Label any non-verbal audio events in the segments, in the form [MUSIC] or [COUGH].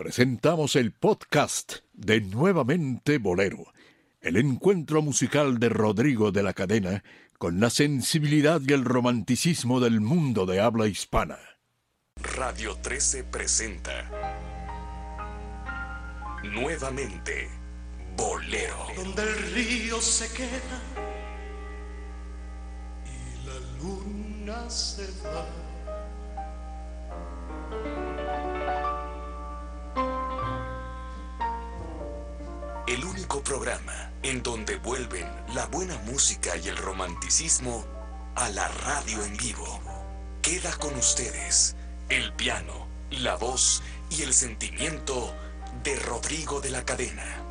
presentamos el podcast de Nuevamente Bolero, el encuentro musical de Rodrigo de la Cadena con la sensibilidad y el romanticismo del mundo de habla hispana. Radio 13 presenta Nuevamente Bolero. Donde el río se queda y la luna se va. Programa en donde vuelven la buena música y el romanticismo a la radio en vivo. Queda con ustedes el piano, la voz y el sentimiento de Rodrigo de la Cadena.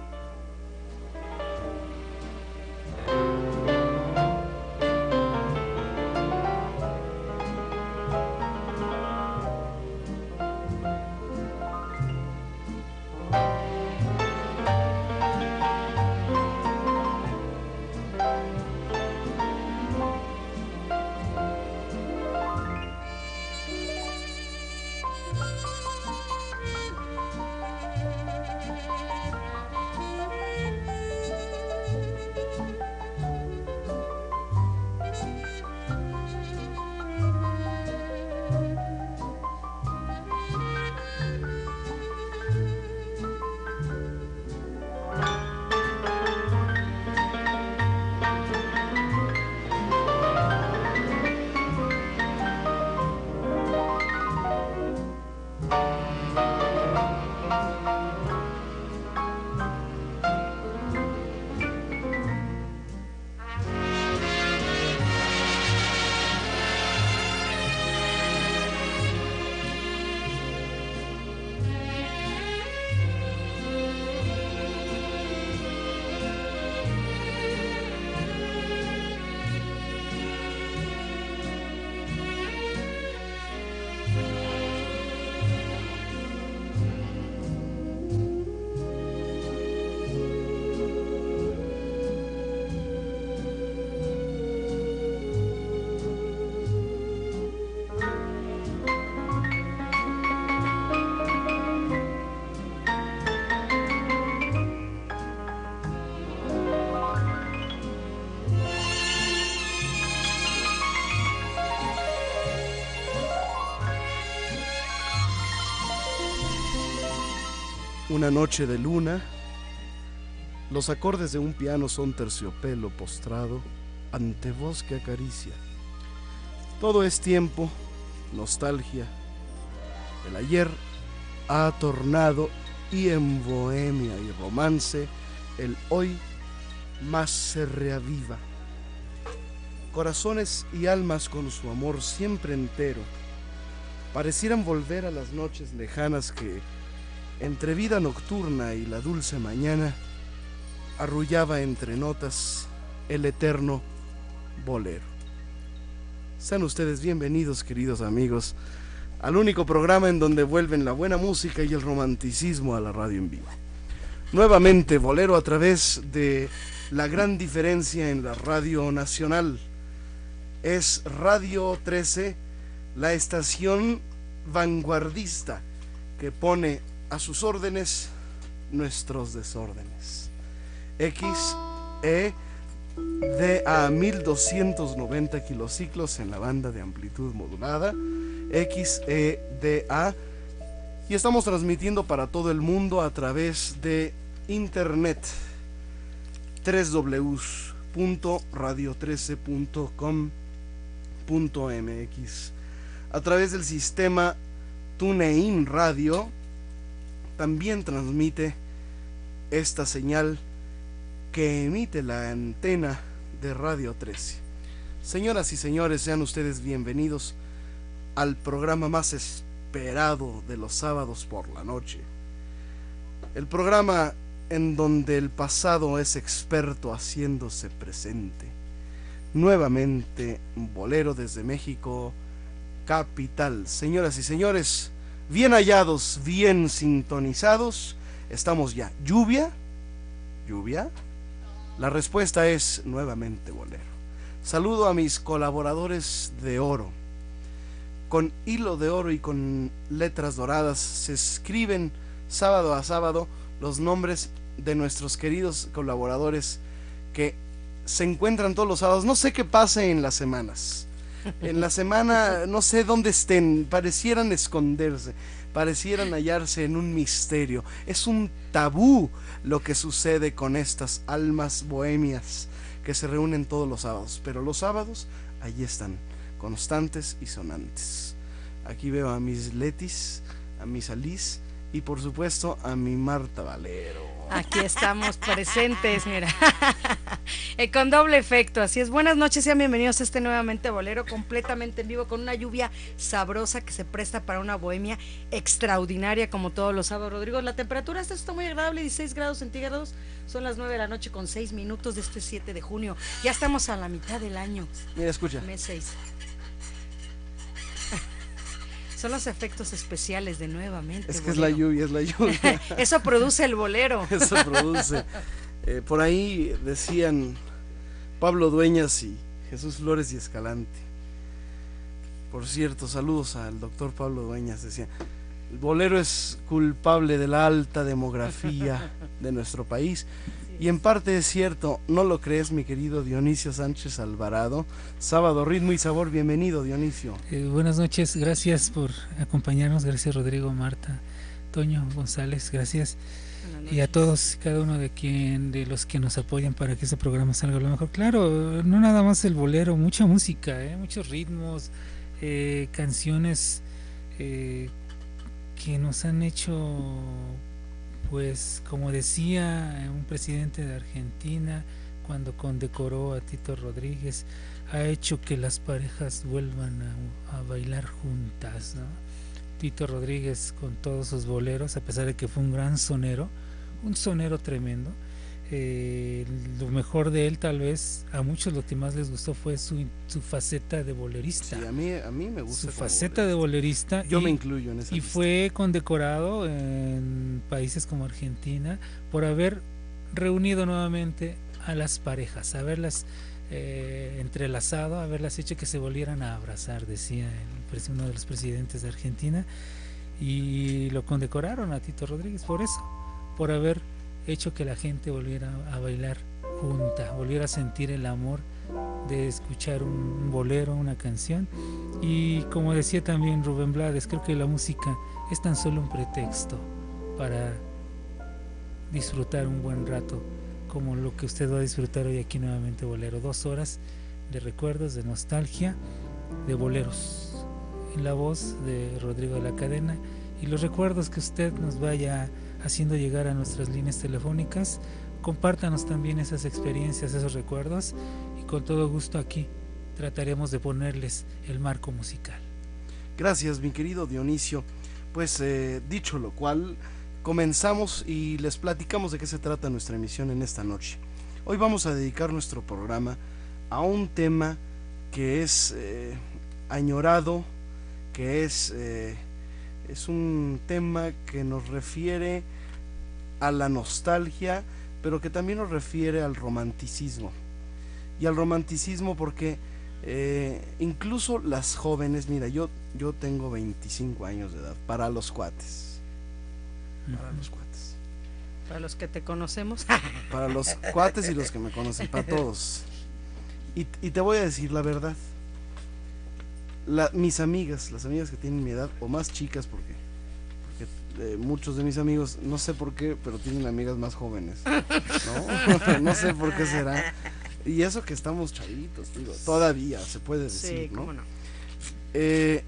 Una noche de luna, los acordes de un piano son terciopelo postrado ante voz que acaricia. Todo es tiempo, nostalgia. El ayer ha tornado y en bohemia y romance el hoy más se reaviva. Corazones y almas con su amor siempre entero parecieran volver a las noches lejanas que entre vida nocturna y la dulce mañana, arrullaba entre notas el eterno bolero. Sean ustedes bienvenidos, queridos amigos, al único programa en donde vuelven la buena música y el romanticismo a la radio en vivo. Nuevamente, bolero a través de la gran diferencia en la radio nacional. Es Radio 13, la estación vanguardista que pone a sus órdenes nuestros desórdenes. X, E, D a 1290 kilociclos en la banda de amplitud modulada. X, E, D, A. Y estamos transmitiendo para todo el mundo a través de internet. www.radio13.com.mx a través del sistema TuneIn Radio también transmite esta señal que emite la antena de Radio 13. Señoras y señores, sean ustedes bienvenidos al programa más esperado de los sábados por la noche. El programa en donde el pasado es experto haciéndose presente. Nuevamente, Bolero desde México, capital. Señoras y señores, bien hallados, bien sintonizados. Estamos ya. ¿Lluvia? ¿Lluvia? La respuesta es nuevamente bolero. Saludo a mis colaboradores de oro. Con hilo de oro y con letras doradas se escriben sábado a sábado los nombres de nuestros queridos colaboradores que se encuentran todos los sábados. No sé qué pase en las semanas. En la semana no sé dónde estén, parecieran esconderse, parecieran hallarse en un misterio. Es un tabú lo que sucede con estas almas bohemias que se reúnen todos los sábados. Pero los sábados allí están, constantes y sonantes. Aquí veo a mis Letis, a mis Alice y por supuesto a mi Marta Valero. Aquí estamos presentes, mira. [LAUGHS] Eh, con doble efecto, así es. Buenas noches, sean bienvenidos a este nuevamente bolero completamente en vivo con una lluvia sabrosa que se presta para una bohemia extraordinaria como todos los sábados. Rodrigo, la temperatura está muy agradable, 16 grados centígrados. Son las 9 de la noche con 6 minutos de este 7 de junio. Ya estamos a la mitad del año. Mira, escucha. Mes 6. Son los efectos especiales de nuevamente. Es que es la lluvia, es la lluvia. [LAUGHS] Eso produce el bolero. [LAUGHS] Eso produce. Eh, por ahí decían Pablo Dueñas y Jesús Flores y Escalante. Por cierto, saludos al doctor Pablo Dueñas. Decía, el bolero es culpable de la alta demografía de nuestro país y en parte es cierto, ¿no lo crees, mi querido Dionisio Sánchez Alvarado? Sábado, ritmo y sabor, bienvenido, Dionisio. Eh, buenas noches, gracias por acompañarnos, gracias Rodrigo, Marta, Toño, González, gracias. Y a todos, cada uno de quien, de los que nos apoyan para que este programa salga lo mejor. Claro, no nada más el bolero, mucha música, ¿eh? muchos ritmos, eh, canciones que nos han hecho pues como decía un presidente de Argentina cuando condecoró a Tito Rodríguez, ha hecho que las parejas vuelvan a, bailar juntas. Tito Rodríguez con todos sus boleros, a pesar de que fue un gran sonero, un sonero tremendo, eh, lo mejor de él tal vez a muchos lo que más les gustó fue su, su faceta de bolerista. Sí, a mí, a mí me gusta. Su faceta de bolerista. Yo me incluyo en esa. Y fue condecorado en países como Argentina por haber reunido nuevamente a las parejas, haberlas eh, entrelazado, haberlas hecho que se volvieran a abrazar, decía el, uno de los presidentes de Argentina. Y lo condecoraron a Tito Rodríguez por eso, por haber hecho que la gente volviera a bailar junta, volviera a sentir el amor de escuchar un, bolero, una canción. Y como decía también Rubén Blades, creo que la música es tan solo un pretexto para disfrutar un buen rato, como lo que usted va a disfrutar hoy aquí nuevamente, Bolero. Dos horas de recuerdos, de nostalgia, de boleros, en la voz de Rodrigo de la Cadena y los recuerdos que usted nos vaya haciendo llegar a nuestras líneas telefónicas. Compártanos también esas experiencias, esos recuerdos y con todo gusto aquí trataremos de ponerles el marco musical. Gracias, mi querido Dionisio. Pues eh, dicho lo cual, comenzamos y les platicamos de qué se trata nuestra emisión en esta noche. Hoy vamos a dedicar nuestro programa a un tema que es eh, añorado, que es eh, es un tema que nos refiere a la nostalgia, pero que también nos refiere al romanticismo. Y al romanticismo porque eh, incluso las jóvenes, mira, yo, yo tengo 25 años de edad, para los cuates. Para los cuates. Para los que te conocemos. Para los cuates y los que me conocen, para todos. Y, y te voy a decir la verdad mis amigas, las amigas que tienen mi edad o más chicas, porque, porque eh, muchos de mis amigos, no sé por qué, pero tienen amigas más jóvenes. No, [LAUGHS] no sé por qué será. Y eso que estamos chavitos, digo, todavía se puede decir, ¿no? Eh,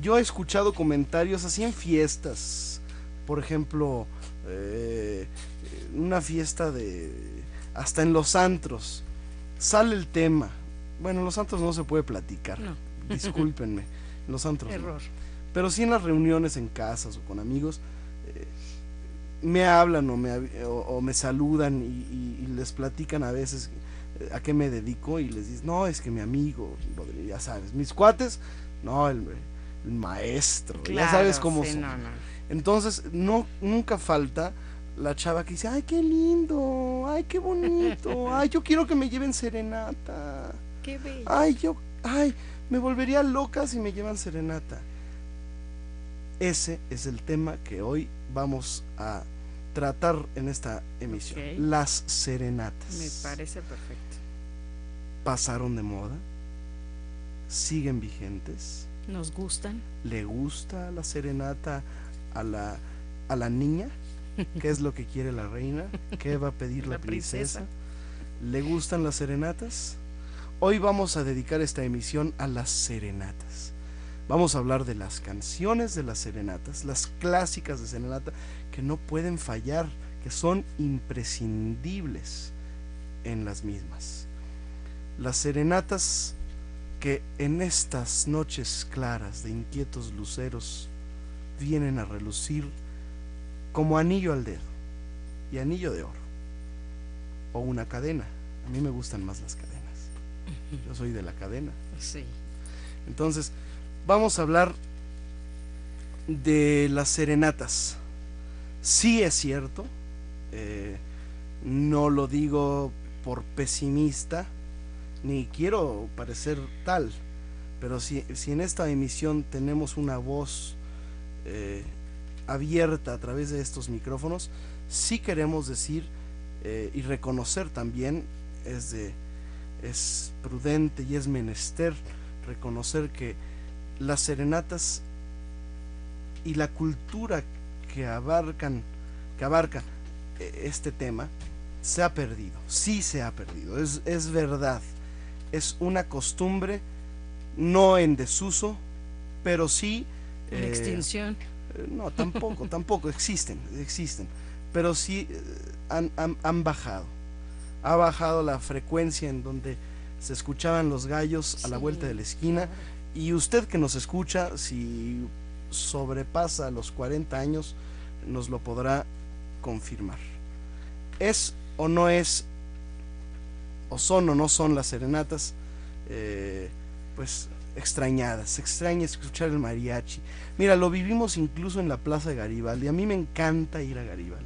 yo he escuchado comentarios así en fiestas, por ejemplo, eh, una fiesta de hasta en los antros sale el tema. Bueno, en los antros no se puede platicar. No [LAUGHS] discúlpenme, los antros. Error. Pero sí en las reuniones en casas o con amigos, eh, me hablan o me, o, me saludan y, les platican a veces eh, a qué me dedico y les dicen, no, es que mi amigo, ya sabes, mis cuates, no, el, maestro, ya sabes cómo son. Entonces, no, nunca falta la chava que dice, ay, qué lindo, ay, qué bonito, [LAUGHS] ay, yo quiero que me lleven serenata. Qué bello. Ay, yo, ay, me volvería loca si me llevan serenata. Ese es el tema que hoy vamos a tratar en esta emisión. Las serenatas. Me parece perfecto. ¿Pasaron de moda? ¿Siguen vigentes? Nos gustan. ¿Le gusta la serenata a la, a la niña? ¿Qué es lo que quiere la reina? ¿Qué va a pedir [LAUGHS] la, La princesa? princesa. ¿Le gustan las serenatas? Hoy vamos a dedicar esta emisión a las serenatas. Vamos a hablar de las canciones de las serenatas, las clásicas de serenata que no pueden fallar, que son imprescindibles en las mismas. Las serenatas que en estas noches claras de inquietos luceros vienen a relucir como anillo al dedo y anillo de oro o una cadena. A mí me gustan más las cadenas. Yo soy de la cadena. Sí. Entonces, vamos a hablar de las serenatas. Sí es cierto, eh, no lo digo por pesimista, ni quiero parecer tal, pero si, si en esta emisión tenemos una voz eh, abierta a través de estos micrófonos, sí queremos decir eh, y reconocer también, es, de, es prudente y es menester reconocer que las serenatas y la cultura que abarcan que abarca eh, este tema se ha perdido, sí se ha perdido, es, es verdad, es una costumbre no en desuso, pero sí En eh, extinción. eh, No, tampoco, tampoco, existen, existen. Pero sí han, han- han bajado. Ha bajado la frecuencia en donde se escuchaban los gallos a la vuelta de la esquina. Y usted que nos escucha, si sobrepasa los 40 años, nos lo podrá confirmar. ¿Es o no es, o son o no son las serenatas, eh, pues extrañadas? Se extraña escuchar el mariachi. Mira, lo vivimos incluso en la Plaza de Garibaldi. A mí me encanta ir a Garibaldi.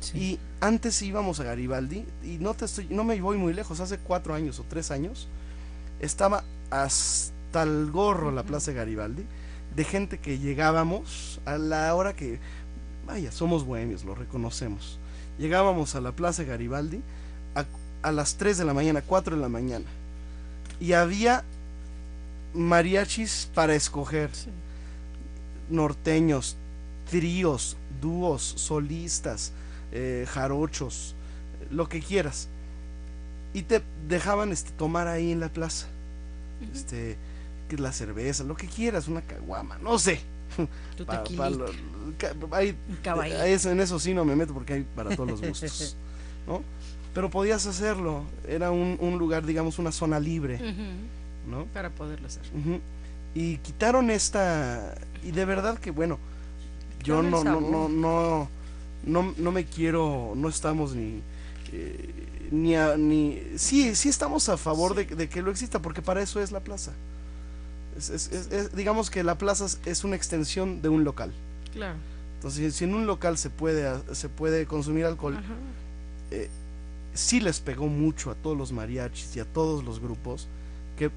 Sí. Antes íbamos a Garibaldi, y no, te estoy, no me voy muy lejos, hace cuatro años o tres años, estaba hasta el gorro la Plaza de Garibaldi, de gente que llegábamos a la hora que, vaya, somos bohemios, lo reconocemos. Llegábamos a la Plaza de Garibaldi a, a las 3 de la mañana, 4 de la mañana, y había mariachis para escoger Sí. norteños, tríos, dúos, solistas, eh, jarochos, lo que quieras. Y te dejaban este, tomar ahí en la plaza. Este, que la cerveza, lo que quieras, una caguama, no sé. Tu [LAUGHS] Pa- pa lo- eso- en eso sí no me meto porque hay para todos los gustos. [LAUGHS] ¿no? Pero podías hacerlo. Era un, un lugar, digamos, una zona libre. ¿no? Para poderlo hacer. Y quitaron esta. Y de verdad que, bueno, yo no, no, no, no, no, no me quiero. No estamos ni. eh, ni, a- ni sí, sí estamos a favor de, de que lo exista, porque para eso es la plaza. Es- es- es- es- digamos que la plaza es- una extensión de un local. Claro. Entonces, si en un local se puede, se puede consumir alcohol, Ajá. sí les pegó mucho a todos los mariachis y a todos los grupos que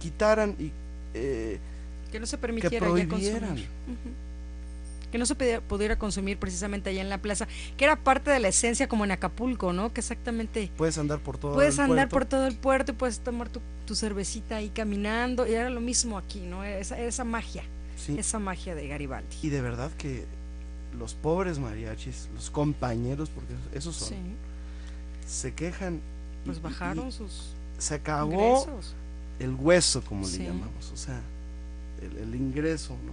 quitaran y eh, Que no se que permitiera ya prohibieran. Ujú. Que no se pudiera consumir precisamente allá en la plaza, que era parte de la esencia como en Acapulco, ¿no? Que exactamente Puedes andar por todo puedes el andar puerto. por todo el puerto y puedes tomar tu, tu cervecita ahí caminando, y era lo mismo aquí, ¿no? Esa, esa magia, Sí, esa magia de Garibaldi. Y de verdad que los pobres mariachis, los compañeros, porque esos son, Sí, se quejan. pues y- bajaron y sus se acabó ingresos. el hueso, como Sí. le llamamos, o sea, el, el ingreso, ¿no?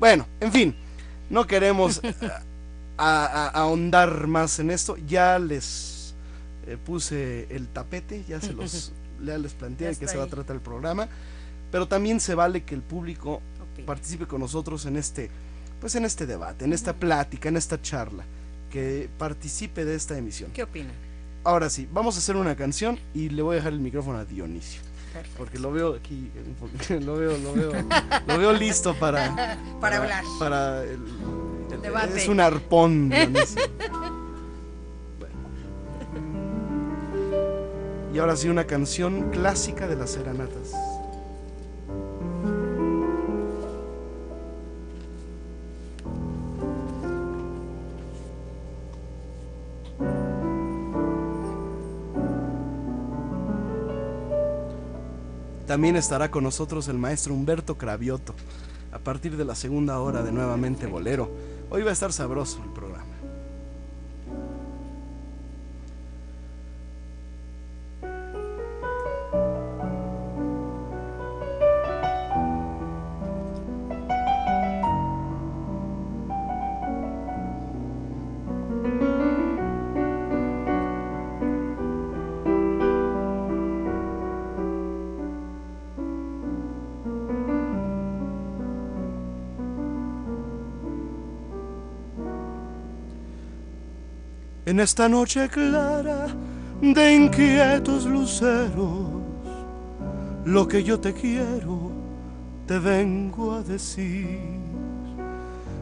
Bueno, en fin, no queremos eh, ahondar más en esto. Ya les eh, puse el tapete, ya se los, [LAUGHS] ya les planteé de qué se va a tratar el programa, pero también se vale que el público participe con nosotros en este, pues en este debate, en esta plática, en esta charla, que participe de esta emisión. ¿Qué opinan? Ahora sí, vamos a hacer una canción y le voy a dejar el micrófono a Dionisio, Perfecto. porque lo veo aquí, [LAUGHS] lo veo, lo veo, lo veo listo para, [LAUGHS] Para hablar. para el, el- Debate. es un arpón. [LAUGHS] Bueno. Y ahora sí una canción clásica de las serenatas. También estará con nosotros el maestro Humberto Cravioto a partir de la segunda hora de Nuevamente Bolero. Hoy va a estar sabroso el programa. En esta noche clara de inquietos luceros, lo que yo te quiero te vengo a decir.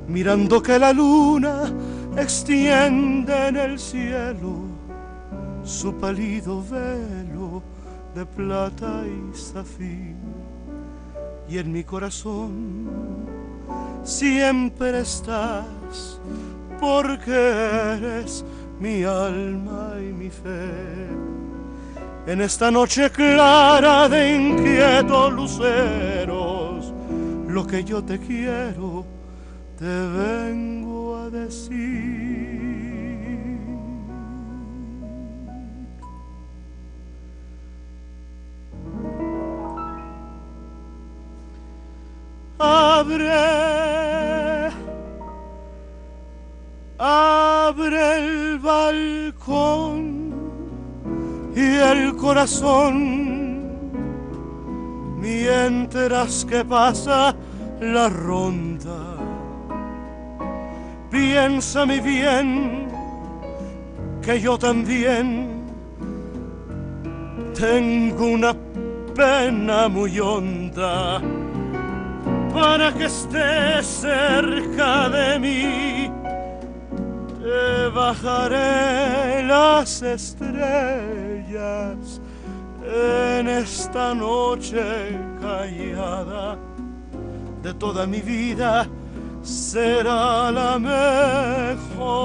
Mirando que la luna extiende en el cielo su pálido velo de plata y zafir. Y en mi corazón siempre estás porque eres mi alma y mi fe. En esta noche clara de inquietos luceros, lo que yo te quiero, te vengo a decir. Abre, balcón y el corazón mientras que pasa la ronda. Piensa mi bien que yo también tengo una pena muy honda para que estés cerca de mí. Te bajaré las estrellas en esta noche callada de toda mi vida será la mejor.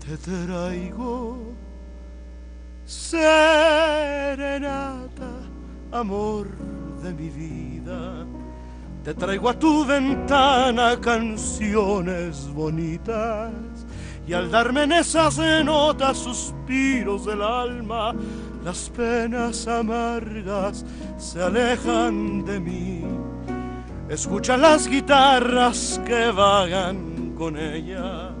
Te traigo serenata, amor de mi vida. Te traigo a tu ventana canciones bonitas y al darme en esas notas suspiros del alma, las penas amargas se alejan de mí. Escucha las guitarras que vagan con ellas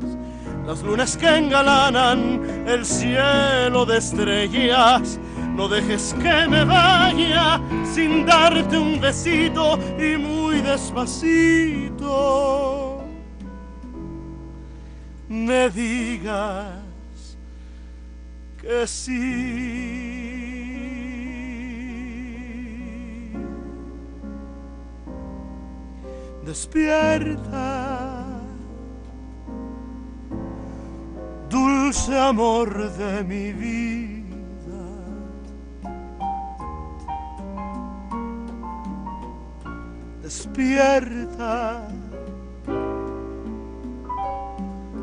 las lunas que engalanan el cielo de estrellas. No dejes que me vaya sin darte un besito y muy despacito. Me digas que sí. Despierta dulce amor de mi vida. Despierta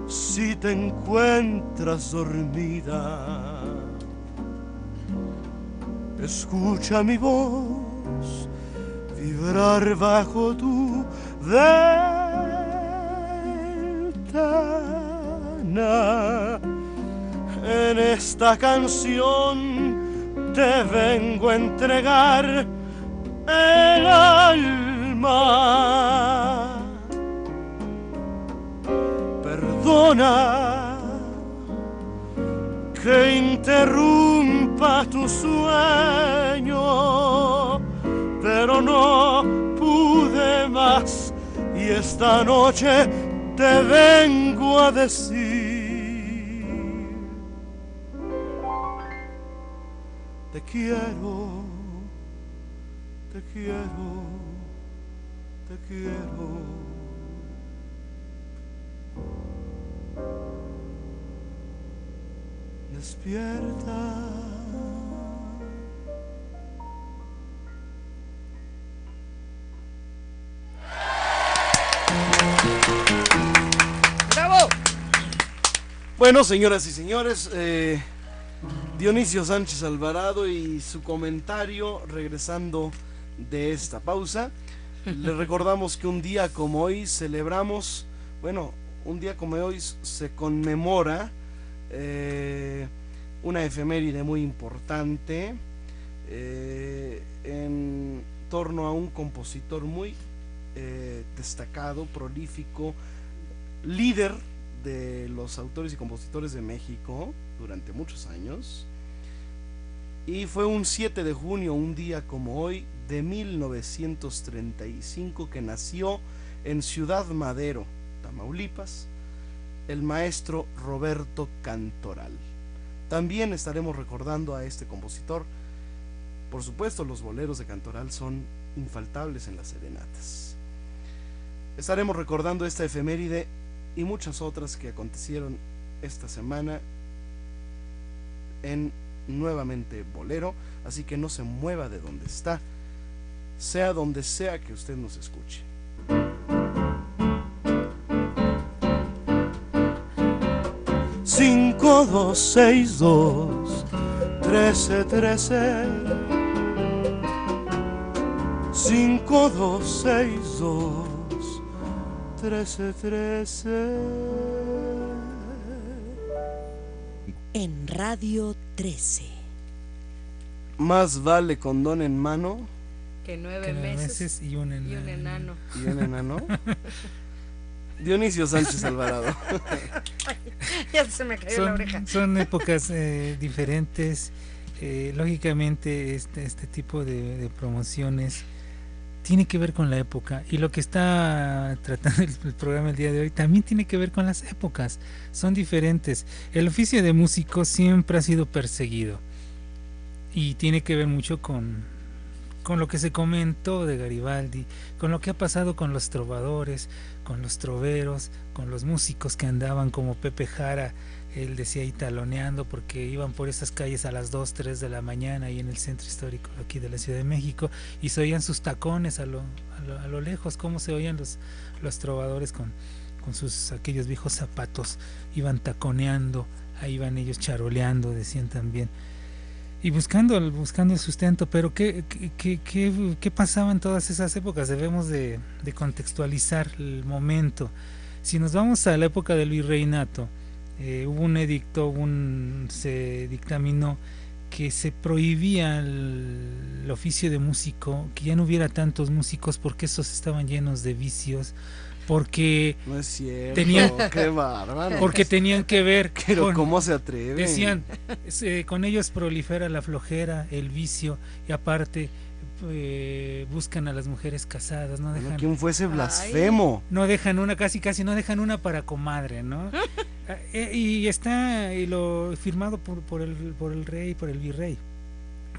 si te encuentras dormida. Escucha mi voz vibrar bajo tu ventana. En esta canción te vengo a entregar el alma. Perdona que interrumpa tu sueño, pero no pude más y esta noche te vengo a decir. Te quiero, te quiero, quiero. Despierta. ¡Bravo! Bueno, señoras y señores, eh, Dionisio Sánchez Alvarado y su comentario regresando de esta pausa. Le recordamos que un día como hoy celebramos, bueno, un día como hoy se conmemora eh, una efeméride muy importante eh, en torno a un compositor muy eh, destacado, prolífico, líder de los autores y compositores de México durante muchos años. Y fue un 7 de junio, un día como hoy, de 1935, que nació en Ciudad Madero, Tamaulipas, el maestro Roberto Cantoral. También estaremos recordando a este compositor. Por supuesto, los boleros de Cantoral son infaltables en las serenatas. Estaremos recordando esta efeméride y muchas otras que acontecieron esta semana en nuevamente Bolero, así que no se mueva de donde está, sea donde sea que usted nos escuche. Cinco, dos, seis, dos, trece, trece. Cinco, dos, seis, dos, trece, trece. En Radio 13. Más vale condón en mano Que nueve, Que nueve meses, meses y un y un enano. y un enano. [LAUGHS] Dionisio Sánchez Alvarado. [LAUGHS] ya se me cayó la oreja. Son, son épocas eh, diferentes. eh, lógicamente, este, este tipo de, de promociones tiene que ver con la época. Y lo que está tratando el, programa el día de hoy también tiene que ver con las épocas. Son diferentes. El oficio de músico siempre ha sido perseguido. Y tiene que ver mucho con, con lo que se comentó de Garibaldi, con lo que ha pasado con los trovadores, con los troveros, con los músicos que andaban como Pepe Jara, él decía ahí taloneando porque iban por esas calles a las 2, 3 de la mañana ahí en el centro histórico aquí de la Ciudad de México y se oían sus tacones a lo, a lo, lejos, cómo se oían los, los trovadores con, con sus aquellos viejos zapatos, iban taconeando, ahí iban ellos charoleando, decían también y buscando buscando el sustento, pero ¿qué, qué, qué, qué, pasaba en todas esas épocas? Debemos de, de, contextualizar el momento. Si nos vamos a la época del virreinato, eh, hubo un edicto, un, se dictaminó que se prohibía el, el, oficio de músico, que ya no hubiera tantos músicos porque esos estaban llenos de vicios, porque no es cierto, tenían [LAUGHS] qué porque tenían que ver [LAUGHS] pero con, cómo se atreve decían eh, con ellos prolifera la flojera el vicio y aparte eh, buscan a las mujeres casadas no dejan quién fuese blasfemo Ay, no dejan una casi casi no dejan una para comadre no [LAUGHS] eh, y está y lo firmado por, por el por el rey por el virrey.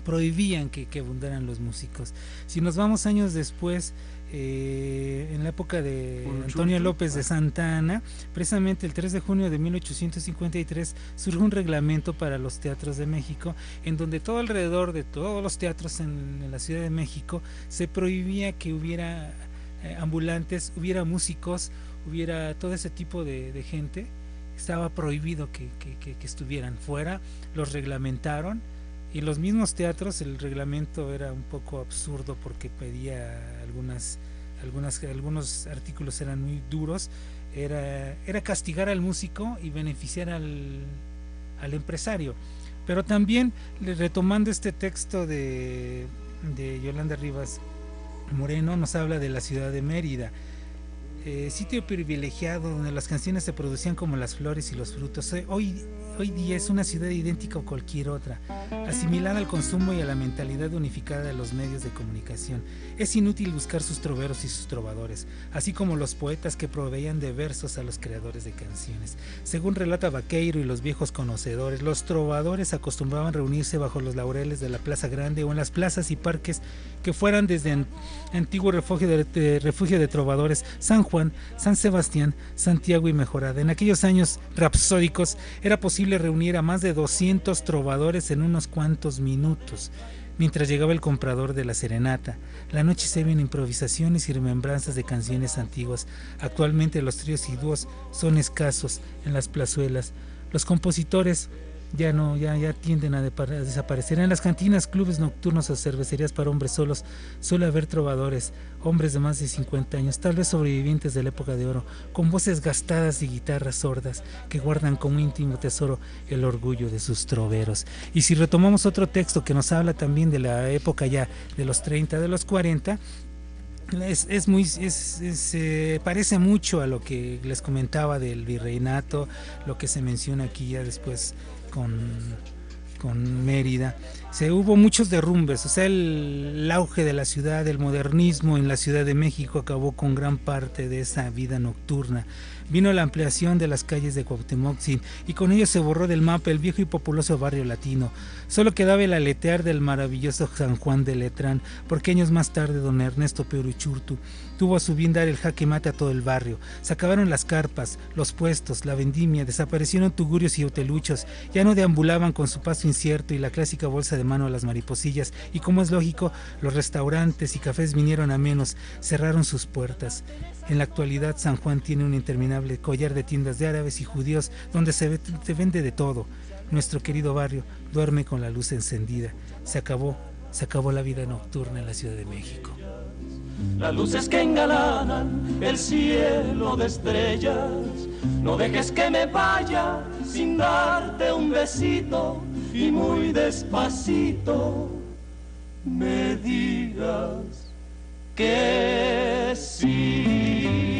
Prohibían que, que abundaran los músicos. Si nos vamos años después eh, en la época de Antonio López de Santa Ana, precisamente el 3 de junio de 1853 surge un reglamento para los teatros de México, en donde todo alrededor de todos los teatros en, en la Ciudad de México se prohibía que hubiera eh, ambulantes, hubiera músicos, hubiera todo ese tipo de, de gente, estaba prohibido que, que, que, que estuvieran fuera, los reglamentaron y los mismos teatros el reglamento era un poco absurdo porque pedía algunas, algunas algunos artículos eran muy duros. Era, era castigar al músico y beneficiar al, al empresario. Pero también retomando este texto de, de Yolanda Rivas Moreno nos habla de la ciudad de Mérida. Eh, sitio privilegiado donde las canciones se producían como las flores y los frutos. Hoy, hoy día es una ciudad idéntica a cualquier otra, asimilada al consumo y a la mentalidad unificada de los medios de comunicación. Es inútil buscar sus troveros y sus trovadores, así como los poetas que proveían de versos a los creadores de canciones. Según relata Vaqueiro y los viejos conocedores, los trovadores acostumbraban reunirse bajo los laureles de la Plaza Grande o en las plazas y parques que fueran desde an antiguo refugio de, de, refugio de trovadores, San Juan, San Sebastián, Santiago y Mejorada. En aquellos años rapsódicos era posible reunir a más de 200 trovadores en unos cuantos minutos. Mientras llegaba el comprador de la serenata, la noche se ven improvisaciones y remembranzas de canciones antiguas. Actualmente los tríos y dúos son escasos en las plazuelas. Los compositores ya no, ya, ya tienden a, desaparecer. En las cantinas, clubes nocturnos o cervecerías para hombres solos suele haber trovadores, hombres de más de 50 años, tal vez sobrevivientes de la época de oro, con voces gastadas y guitarras sordas que guardan como íntimo tesoro el orgullo de sus troveros. Y si retomamos otro texto que nos habla también de la época ya de los 30, de los 40, es, muy se parece mucho a lo que les comentaba del virreinato lo que se menciona aquí ya después con, con Mérida, se hubo muchos derrumbes, o sea, el, auge de la ciudad, el modernismo en la Ciudad de México acabó con gran parte de esa vida nocturna. Vino la ampliación de las calles de Cuauhtémoc y con ello se borró del mapa el viejo y populoso barrio latino. Solo quedaba el aletear del maravilloso San Juan de Letrán, porque años más tarde don Ernesto Peuruchurtu tuvo a su bien dar el jaque mate a todo el barrio. Se acabaron las carpas, los puestos, la vendimia, desaparecieron tugurios y hoteluchos, ya no deambulaban con su paso incierto y la clásica bolsa de mano a las mariposillas, y como es lógico, los restaurantes y cafés vinieron a menos, cerraron sus puertas. En la actualidad San Juan tiene un interminable collar de tiendas de árabes y judíos donde se, se vende de todo. Nuestro querido barrio duerme con la luz encendida. Se acabó, se acabó la vida nocturna en la Ciudad de México las luces que engalanan el cielo de estrellas. No dejes que me vaya sin darte un besito y muy despacito me digas que sí.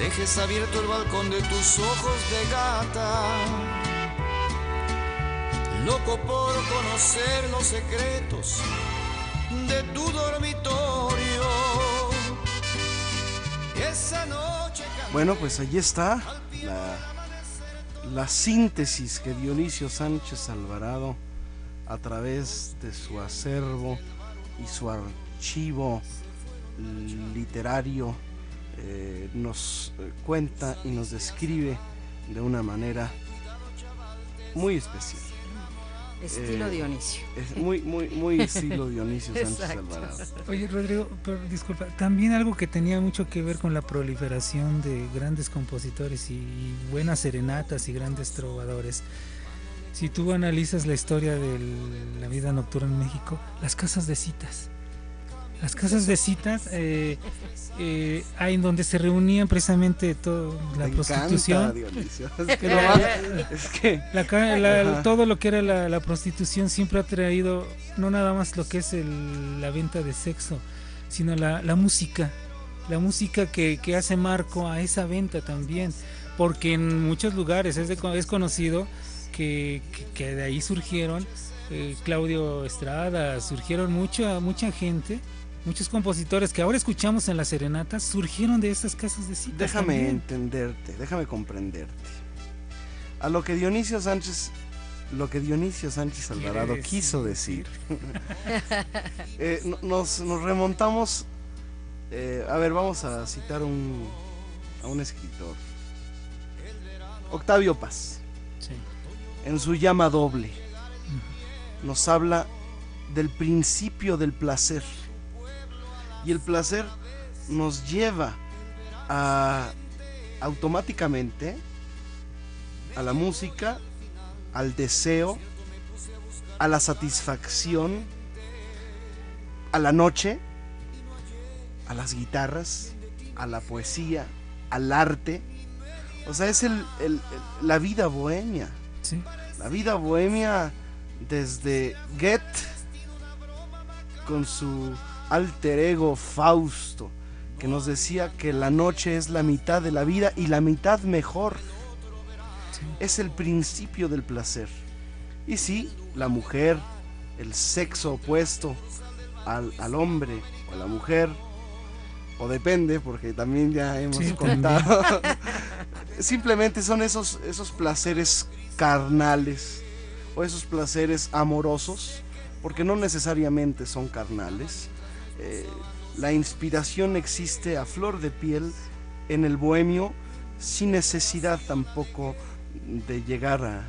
dejes abierto el balcón de tus ojos de gata. Loco por conocer los secretos de tu dormitorio. Esa noche. Bueno, pues allí está la, la síntesis que Dionisio Sánchez Alvarado, a través de su acervo y su archivo literario, eh, nos eh, cuenta y nos describe de una manera muy especial. Estilo eh, Dionisio. Es muy, muy, muy estilo Dionisio [LAUGHS] Sánchez Alvarado. Oye, Rodrigo, pero disculpa, también algo que tenía mucho que ver con la proliferación de grandes compositores y buenas serenatas y grandes trovadores. Si tú analizas la historia de la vida nocturna en México, las casas de citas las casas de citas eh, eh, en donde se reunían precisamente toda la prostitución. [LAUGHS] Es que, todo lo que era la, prostitución siempre ha traído no nada más lo que es la venta de sexo sino la, música. La música que, hace marco a esa venta también. Porque en muchos lugares es, es conocido que, de ahí surgieron eh, Claudio Estrada surgieron mucha mucha gente muchos compositores que ahora escuchamos en las serenatas surgieron de esas casas de citas. Déjame entenderte, déjame comprenderte. A lo que Dionisio Sánchez, lo que Dionisio Sánchez Alvarado quiso decir, [LAUGHS] eh, nos, remontamos. Eh, a ver, vamos a citar un, a un escritor, Octavio Paz. En su llama doble, nos habla del principio del placer y el placer nos lleva a automáticamente a la música, al deseo, a la satisfacción, a la noche, a las guitarras, a la poesía, al arte. O sea, es el, la vida bohemia. La vida bohemia desde Goethe con su alter ego Fausto, que nos decía que la noche es la mitad de la vida y la mitad mejor. Es el principio del placer. Y sí, la mujer, el sexo opuesto al, al hombre o a la mujer, o depende, porque también ya hemos Sí, contado, [LAUGHS] simplemente son esos, esos placeres carnales o esos placeres amorosos, porque no necesariamente son carnales. Eh, la inspiración existe a flor de piel en el bohemio sin necesidad tampoco de llegar a,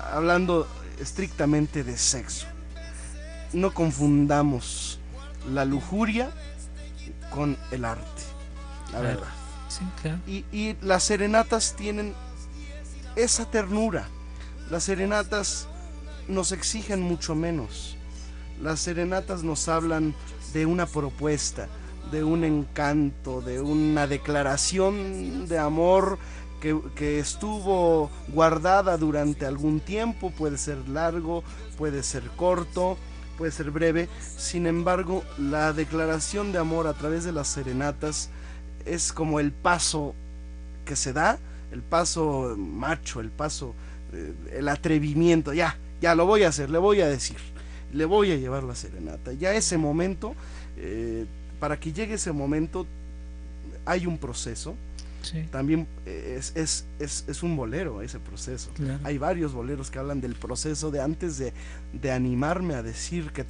a- hablando estrictamente de sexo. No confundamos la lujuria con el arte, la Claro. verdad. Sí, claro. Y, y las serenatas tienen esa ternura. Las serenatas nos exigen mucho menos. Las serenatas nos hablan de una propuesta, de un encanto, de una declaración de amor que, estuvo guardada durante algún tiempo, puede ser largo, puede ser corto, puede ser breve. Sin embargo, la declaración de amor a través de las serenatas es como el paso que se da, el paso macho, el paso, eh, el atrevimiento, ya, ya lo voy a hacer, le voy a decir, le voy a llevar la serenata. Ya ese momento, eh, para que llegue ese momento, hay un proceso. Sí, También eh, es, es, es, es un bolero ese proceso. claro. Hay varios boleros que hablan del proceso de antes de, de animarme a decir que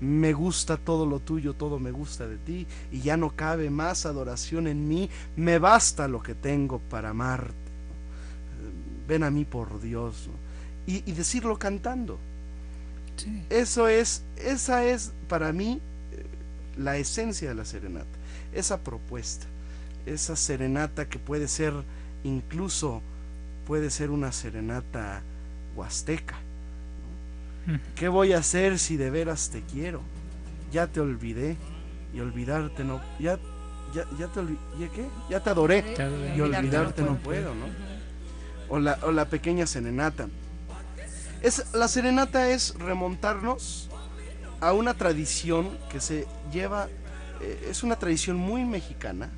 me gusta todo lo tuyo, todo me gusta de ti, y ya no cabe más adoración en mí, me basta lo que tengo para amarte. ¿no? Ven a mí por Dios. ¿no? Y, y decirlo cantando. Sí. Eso es, esa es para mí eh, la esencia de la serenata, esa propuesta, esa serenata que puede ser incluso puede ser una serenata huasteca. ¿Qué voy a hacer si de veras te quiero? Ya te olvidé y olvidarte no, ya, ya, ya te olvidé, ¿ya qué? Ya te adoré Te adoré. y olvidarte no puedo, ¿no? O la, o la pequeña serenata. Es, la serenata es remontarnos a una tradición que se lleva, eh, es una tradición muy mexicana,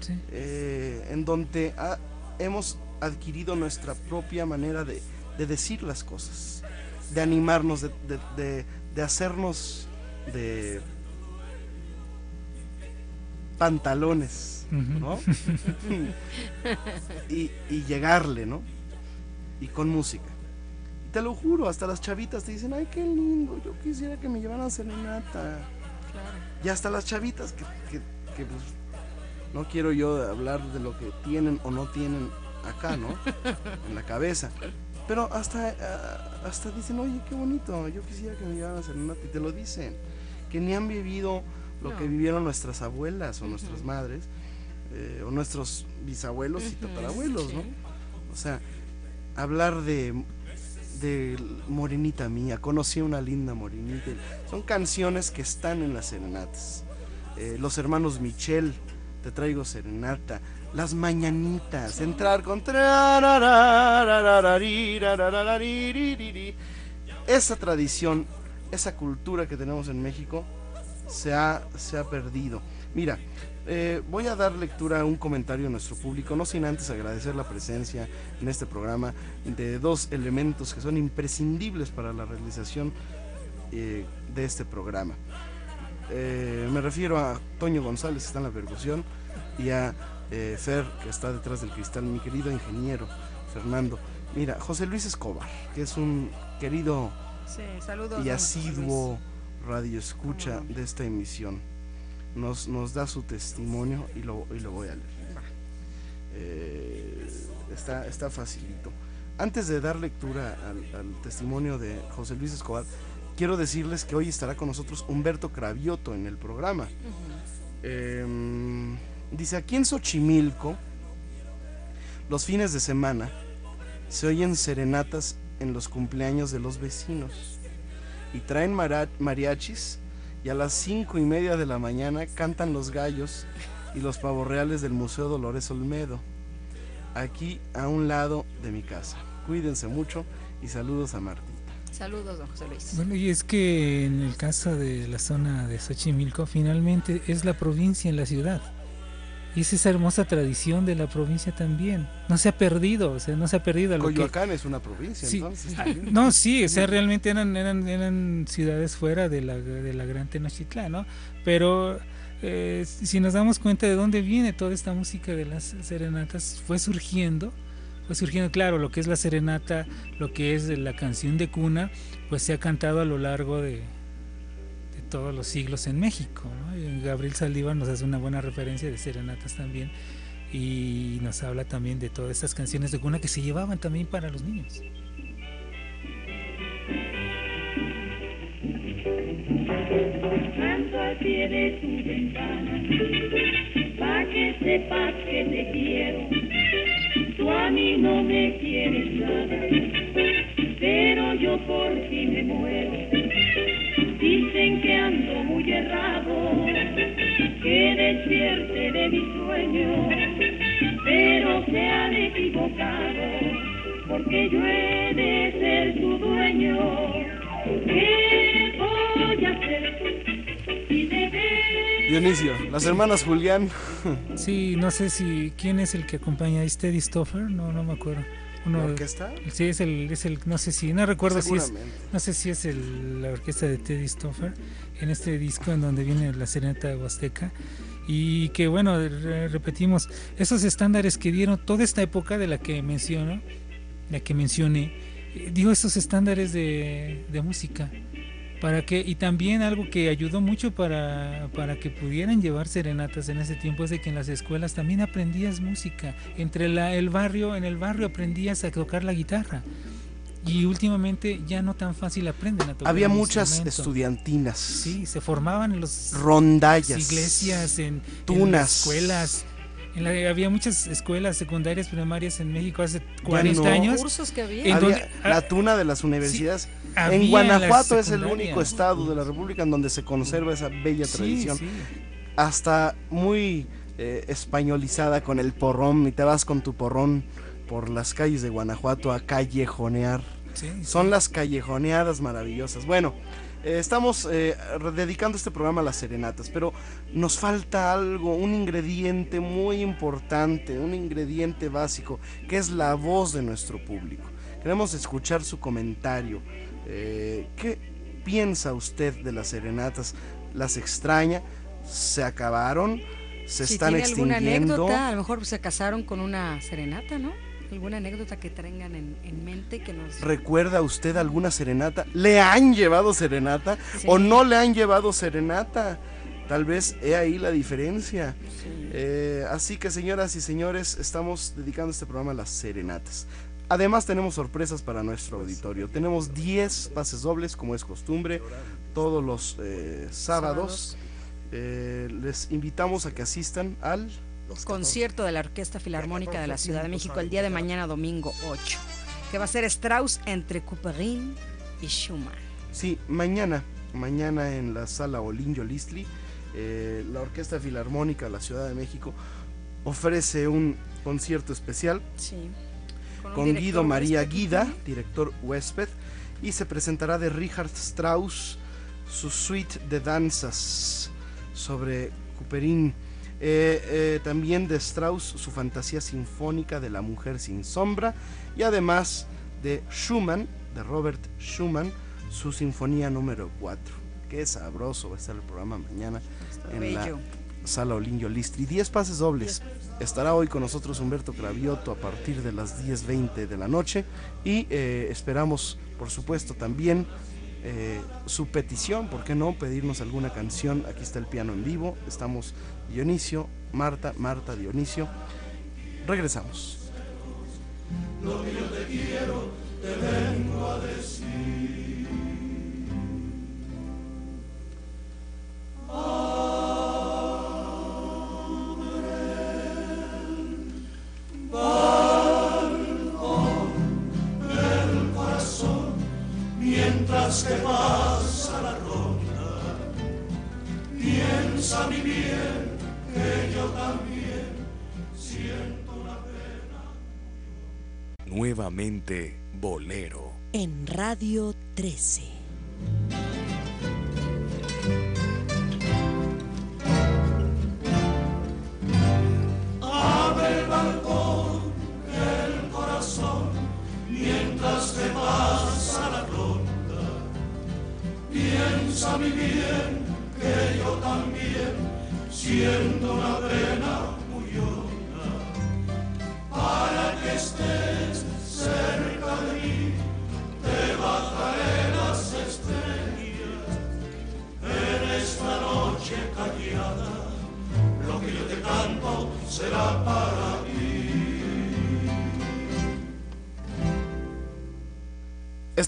Sí. eh, en donde ha- hemos adquirido nuestra propia manera de, de decir las cosas, de animarnos, de, de- de- hacernos de pantalones. ¿no? [LAUGHS] [LAUGHS] y, y llegarle, ¿no? Y con música. Te lo juro, hasta las chavitas te dicen, ay, qué lindo, yo quisiera que me llevaran serenata. Y hasta las chavitas que, que- que, pues, no quiero yo hablar de lo que tienen o no tienen acá, ¿no? [LAUGHS] en la cabeza. Pero hasta, ah, hasta dicen, oye, qué bonito, yo quisiera que me llevaran serenata. Y te lo dicen, que ni han vivido lo que vivieron nuestras abuelas o nuestras madres, eh, o nuestros bisabuelos y tatarabuelos, ¿no? O sea, hablar de, de Morenita Mía, conocí a una linda Morenita. Son canciones que están en las serenatas. Eh, los hermanos Michel, Te traigo serenata. Las mañanitas, entrar con... Esa tradición, esa cultura que tenemos en México se ha, se ha perdido. Mira, eh, voy a dar lectura a un comentario de nuestro público, no sin antes agradecer la presencia en este programa de dos elementos que son imprescindibles para la realización eh, de este programa. Eh, me refiero a Toño González, que está en la percusión, y a Fer, que está detrás del cristal, mi querido ingeniero Fernando. Mira, José Luis Escobar, que es un querido Sí, saludos. y asiduo radio escucha de esta emisión. Nos, nos da su testimonio y lo, y lo voy a leer. Eh, está, está facilito. Antes de dar lectura al, al testimonio de José Luis Escobar, quiero decirles que hoy estará con nosotros Humberto Cravioto en el programa. Em, dice, aquí en Xochimilco, los fines de semana, se oyen serenatas en los cumpleaños de los vecinos y traen mariachis y a las cinco y media de la mañana cantan los gallos y los pavorreales del Museo Dolores Olmedo, aquí a un lado de mi casa. Cuídense mucho y saludos a Martita. Saludos, don José Luis. Bueno, y es que en el caso de la zona de Xochimilco, finalmente es la provincia en la ciudad. Y es esa hermosa tradición de la provincia también. No se ha perdido, o sea, no se ha perdido. Lo Coyoacán es una provincia, Sí. entonces. [LAUGHS] No, sí, o sea, realmente eran, eran, eran ciudades fuera de la, de la gran Tenochtitlán, ¿no? Pero eh, si nos damos cuenta de dónde viene toda esta música de las serenatas, fue surgiendo, fue surgiendo, claro, lo que es la serenata, lo que es la canción de cuna, pues se ha cantado a lo largo de todos los siglos en México, ¿no? Gabriel Saldívar nos hace una buena referencia de serenatas también y nos habla también de todas estas canciones de cuna que se llevaban también para los niños. De tu ventana, pa' que sepas que te quiero. Tú a mí no me quieres nada, pero yo por ti me muero. Dicen que ando muy errado, que despierte de mi sueño, pero se han equivocado, porque yo he de ser tu dueño. ¿Qué voy a hacer si te? Dionisio, las hermanas Julián. Sí, no sé si quién es el que acompaña a Steady Stoffer, no, no me acuerdo. Uno, ¿La orquesta? Sí, es el, es el, no sé si, no recuerdo si es, no sé si es el, la orquesta de Teddy Stoffer en este disco en donde viene la serenata huasteca y que bueno, re- repetimos, esos estándares que dieron toda esta época de la que menciono, la que mencioné, eh, dio esos estándares de, de música para que y también algo que ayudó mucho para, para que pudieran llevar serenatas en ese tiempo es de que en las escuelas también aprendías música. Entre la, el barrio en el barrio aprendías a tocar la guitarra. Y últimamente ya no tan fácil aprenden a tocar Había muchas estudiantinas. sí se formaban en los Rondallas. iglesias en, en las escuelas en la- había muchas escuelas secundarias primarias en México hace 40 no. años Cursos que había. en Había donde- la tuna de las universidades. en Guanajuato es el único estado de la República en donde se conserva esa bella Sí, tradición. sí. Hasta muy eh, españolizada con el porrón. Y te vas con tu porrón por las calles de Guanajuato a callejonear. Sí, sí. Son las callejoneadas maravillosas. Bueno, eh, estamos eh, dedicando este programa a las serenatas, pero nos falta algo, un ingrediente muy importante, un ingrediente básico, que es la voz de nuestro público. Queremos escuchar su comentario. Eh, ¿Qué piensa usted de las serenatas? ¿Las extraña? ¿Se acabaron? ¿Se si están tiene alguna extinguiendo? anécdota, a lo mejor se casaron con una serenata, ¿no? ¿Alguna anécdota que tengan en, en mente que nos... ¿Recuerda usted alguna serenata? ¿Le han llevado serenata Sí. o no le han llevado serenata? Tal vez he ahí la diferencia. Eh, así que señoras y señores, estamos dedicando este programa a las serenatas. Además tenemos sorpresas para nuestro auditorio. Tenemos 10 pases dobles, como es costumbre, todos los eh, sábados. Eh, les invitamos a que asistan al... concierto de la Orquesta Filarmónica de la Ciudad de México el día de mañana, domingo 8, que va a ser Strauss entre Couperin y Schumann. Sí, mañana, mañana en la sala Olinjo Listli, eh, la Orquesta Filarmónica de la Ciudad de México ofrece un concierto especial Sí. con Guido María huésped. Guida, director huésped, y se presentará de Richard Strauss su suite de danzas sobre Couperin. Eh, eh, también de Strauss su fantasía sinfónica de la mujer sin sombra y además de Schumann, de Robert Schumann, su sinfonía número 4. Qué sabroso va a estar el programa mañana en la. Sala Olinjo Listri. 10 pases dobles. Estará hoy con nosotros Humberto Cravioto a partir de las 10.20 de la noche y eh, esperamos, por supuesto, también eh, su petición, ¿por qué no? Pedirnos alguna canción. Aquí está el piano en vivo. Estamos Dionisio, Marta, Marta, Dionisio. Regresamos. Lo que yo te quiero, te vengo a decir. Nuevamente Bolero. En Radio 13.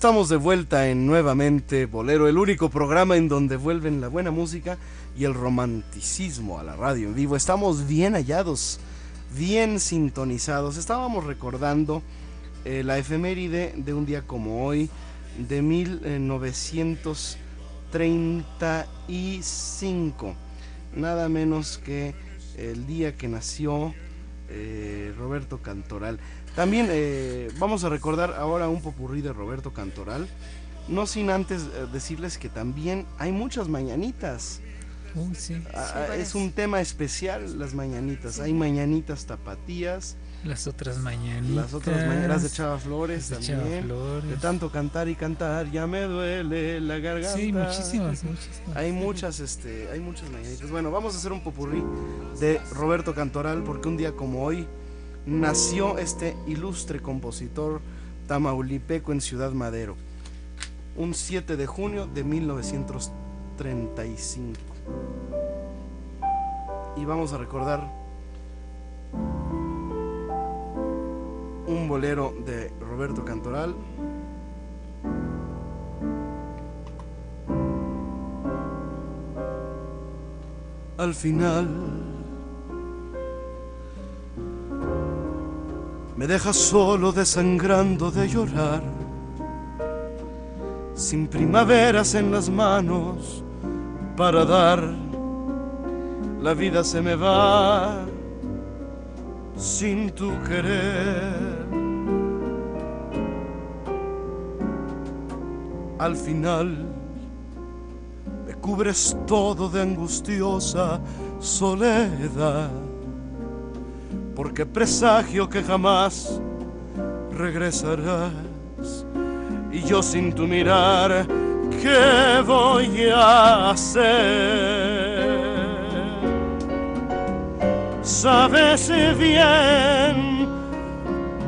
Estamos de vuelta en nuevamente Bolero, el único programa en donde vuelven la buena música y el romanticismo a la radio en vivo. Estamos bien hallados, bien sintonizados. Estábamos recordando eh, la efeméride de un día como hoy, de 1935. Nada menos que el día que nació eh, Roberto Cantoral. También eh, vamos a recordar ahora un popurrí de Roberto Cantoral. No sin antes eh, decirles que también hay muchas mañanitas. Sí. Ah, es un tema especial las mañanitas. Hay mañanitas tapatías. Las otras mañanitas. Las otras mañanas de Chava Flores de Chava también. Flores. De tanto cantar y cantar, ya me duele la garganta. Sí, muchísimas, muchísimas. Hay muchas, este, hay muchas mañanitas. Bueno, vamos a hacer un popurrí de Roberto Cantoral porque un día como hoy nació este ilustre compositor tamaulipeco en Ciudad Madero. Un 7 de junio de 1935. Y vamos a recordar un bolero de Roberto Cantoral. Al final me dejas solo desangrando de llorar, sin primaveras en las manos para dar, la vida se me va sin tu querer. Al final me cubres todo de angustiosa soledad, porque presagio que jamás regresarás. Y yo sin tu mirar, ¿qué voy a hacer? Sabes bien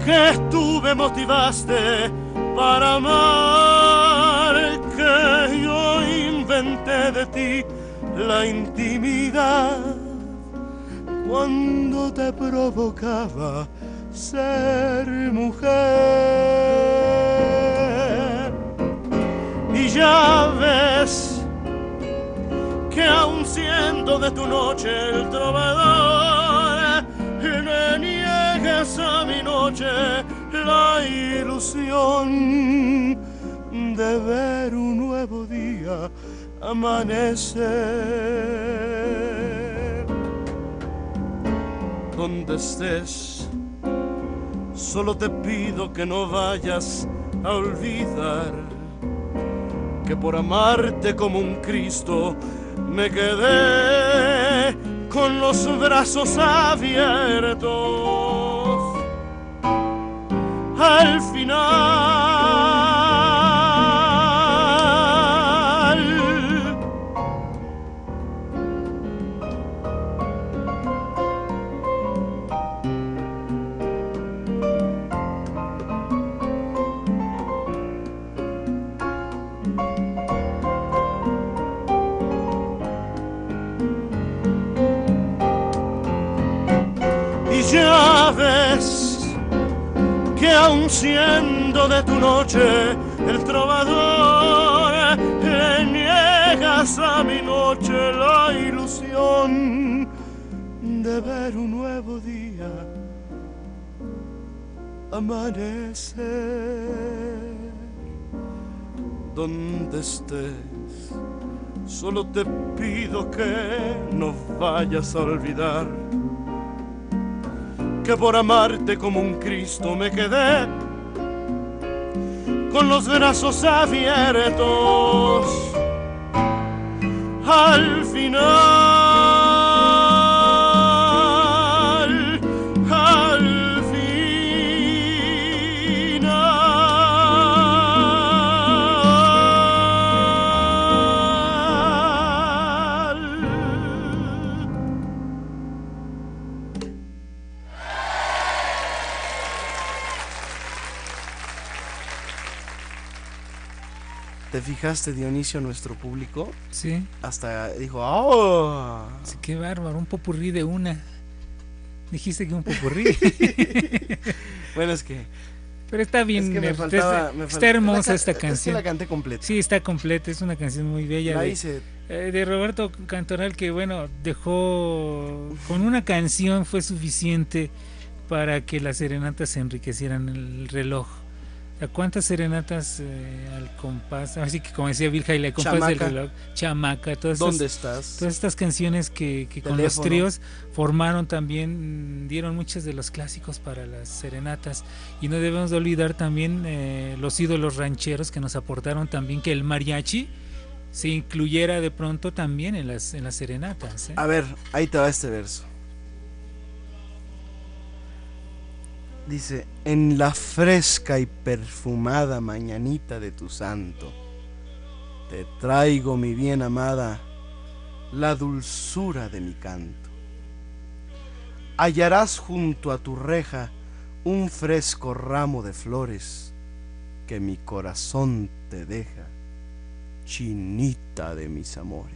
que tú me motivaste para amar, que yo inventé de ti la intimidad cuando te provocaba ser mujer. Y ya ves que aun siendo de tu noche el trovador, me niegas a mi noche la ilusión de ver un nuevo día amanecer. Donde estés, solo te pido que no vayas a olvidar que por amarte como un Cristo me quedé con los brazos abiertos. Al final, siendo de tu noche el trovador, le niegas a mi noche la ilusión de ver un nuevo día amanecer. Donde estés, solo te pido que no vayas a olvidar que por amarte como un Cristo me quedé con los brazos abiertos. Al final, fijaste, Dionisio, nuestro público? Sí. Hasta dijo, ¡oh! Sí, qué bárbaro, un popurrí de una. Dijiste que un popurrí. [LAUGHS] bueno, es que pero está bien, es que me faltaba- está, me está fal- hermosa esta es que canción. la canté completa. Sí, está completa, es una canción muy bella. La de, hice- eh, de Roberto Cantoral que, bueno, dejó, con una canción fue suficiente para que las serenatas se enriquecieran el reloj. ¿Cuántas serenatas eh, al compás? Así que como decía Virja, al compás Chamaca. del reloj, chamaca, todas ¿Dónde estas, estás? Todas estas canciones que, que con los tríos formaron también, dieron muchos de los clásicos para las serenatas. Y no debemos de olvidar también eh, los ídolos rancheros que nos aportaron también que el mariachi se incluyera de pronto también en las, en las serenatas. ¿eh? A ver, ahí te va este verso. Dice, en la fresca y perfumada mañanita de tu santo, te traigo mi bien amada, la dulzura de mi canto. Hallarás junto a tu reja un fresco ramo de flores que mi corazón te deja, chinita de mis amores.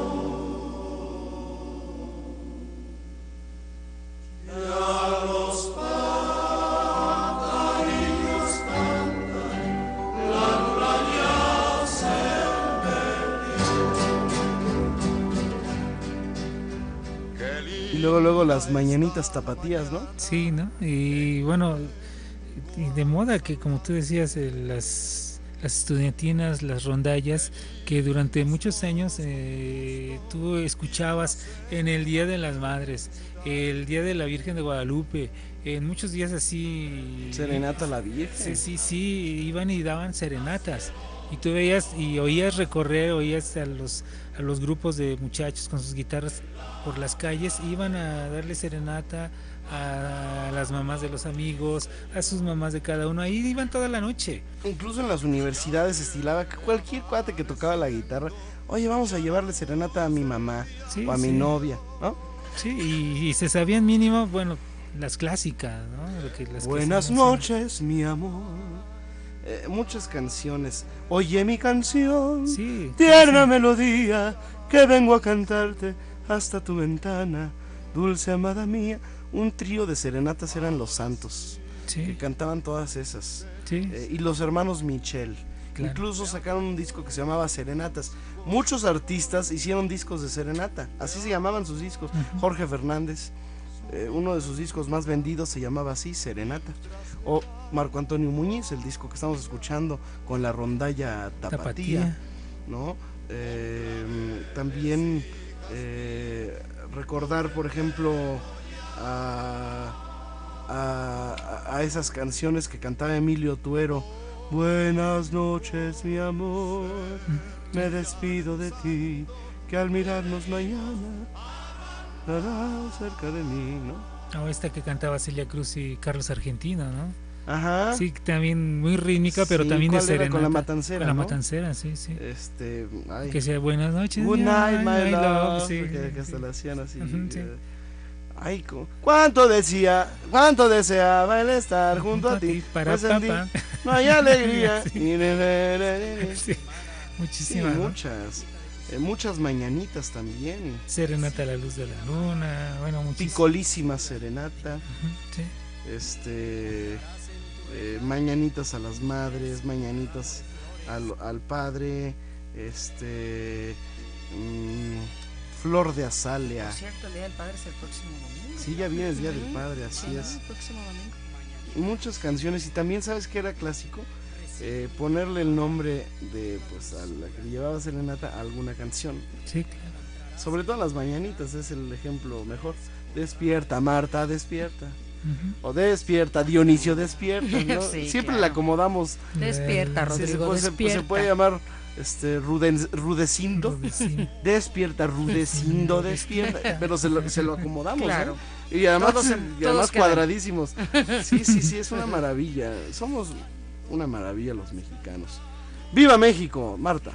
Luego, luego las mañanitas tapatías, ¿no? Sí, ¿no? Y bueno, y de moda que como tú decías, eh, las, las estudiantinas, las rondallas, que durante muchos años eh, tú escuchabas en el Día de las Madres, el Día de la Virgen de Guadalupe, en muchos días así... Serenata la Virgen. Sí, sí, sí, iban y daban serenatas. Y tú veías y oías recorrer, oías a los, a los grupos de muchachos con sus guitarras por las calles, iban a darle serenata a las mamás de los amigos, a sus mamás de cada uno, ahí iban toda la noche. Incluso en las universidades estilaba que cualquier cuate que tocaba la guitarra, oye, vamos a llevarle serenata a mi mamá Sí, o a mi sí. novia, ¿no? Sí, y, y se sabían mínimo, bueno, las clásicas, ¿no? Lo que- las que Buenas se- noches, mi amor. Eh, muchas canciones. Oye mi canción, Sí, tierna melodía, que vengo a cantarte hasta tu ventana, dulce amada mía. Un trío de serenatas eran los santos, Sí. que cantaban todas esas. Sí. Eh, y los hermanos Michel. Claro. Incluso sacaron un disco que se llamaba Serenatas. Muchos artistas hicieron discos de serenata, así se llamaban sus discos. Jorge Fernández, eh, uno de sus discos más vendidos se llamaba así, Serenata. O Marco Antonio Muñiz, el disco que estamos escuchando con la rondalla Tapatía, Tapatía. ¿no? Eh, también recordar, por ejemplo, a, a- a esas canciones que cantaba Emilio Tuero. Buenas noches, mi amor, me despido de ti, que al mirarnos mañana estarás cerca de mí, ¿no? O esta que cantaba Celia Cruz y Carlos Argentino, ¿no? Ajá. Sí, también muy rítmica, pero Sí, también de serenata. Con la matancera, Con la ¿no? matancera, sí, sí. Este, ay. Que sea buenas noches. Good night, my my love. sí, que, que hasta la hacían así. Ujú, sí. eh, Ay, cu- cuánto decía, cuánto deseaba el estar junto a ti. para pues ti papá. no hay alegría. [LAUGHS] Sí. Ni. Sí, Sí, muchísimas. ¿no? muchas. Eh, muchas mañanitas también. Serenata a la luz de la luna, bueno, muchísimas. Picolísima serenata. Sí. Este. eh, mañanitas a las madres, mañanitas al, al padre. Este. mm, flor de azalea. Por cierto, el Día del Padre es el próximo domingo. Sí, ya viene el Día del. Padre, así Sí, es. El próximo domingo. muchas canciones y también sabes que era clásico Eh, ponerle el nombre de pues a la que le llevaba serenata a alguna canción Sí, claro. Sobre todo las mañanitas es el ejemplo mejor. Despierta, Marta, despierta. O despierta, Dionisio, despierta. ¿no? [LAUGHS] Sí, Siempre claro. le acomodamos. Despierta, Sí, se, Rodrigo, puede, se- despierta. se puede llamar este Ruden- Rudecindo. Rudecindo. Despierta, Rudecindo, despierta. [LAUGHS] Pero se lo, se lo acomodamos. Claro. ¿eh? Y además, Todos y además cuadradísimos. [LAUGHS] Sí, sí, sí, es una maravilla. Somos una maravilla los mexicanos. ¡Viva México, Marta!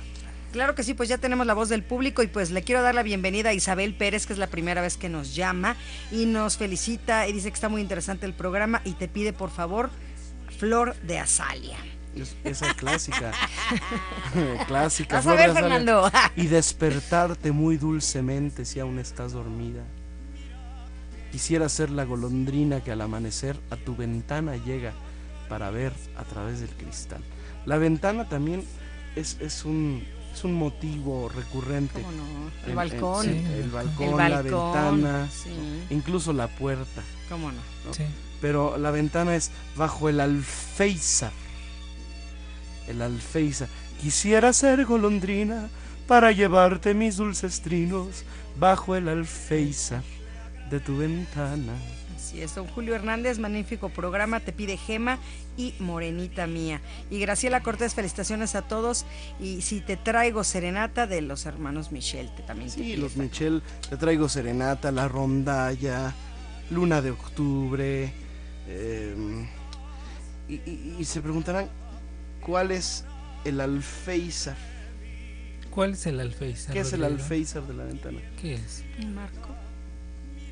Claro que sí, pues ya tenemos la voz del público y pues le quiero dar la bienvenida a Isabel Pérez, que es la primera vez que nos llama y nos felicita y dice que está muy interesante el programa y te pide por favor Flor de Azalia. Es- esa clásica. [LAUGHS] clásica. Vas a Flor ver, de Azalea. Fernando. Y despertarte muy dulcemente si aún estás dormida. Quisiera ser la golondrina que al amanecer a tu ventana llega para ver a través del cristal. La ventana también es, es un, es un motivo recurrente. ¿Cómo no? En- El balcón. Sí, el balcón, El la ventana, sí. incluso la puerta. ¿Cómo no? ¿no? Sí. Pero la ventana es bajo el alféizar. El alféizar. Quisiera ser golondrina para llevarte mis dulces trinos bajo el alféizar de tu ventana. Así es, don Julio Hernández, magnífico programa, te pide Gema y Morenita Mía. Y Graciela Cortés, felicitaciones a todos. Y si te traigo serenata de los hermanos Michel, te también te Sí, pide los. Michel, te traigo serenata, la rondalla, luna de octubre. eh, y, y- y se preguntarán, ¿cuál es el alféizar? ¿Cuál es el alféizar? ¿Qué es el alféizar de la ventana? ¿Qué es? Un marco.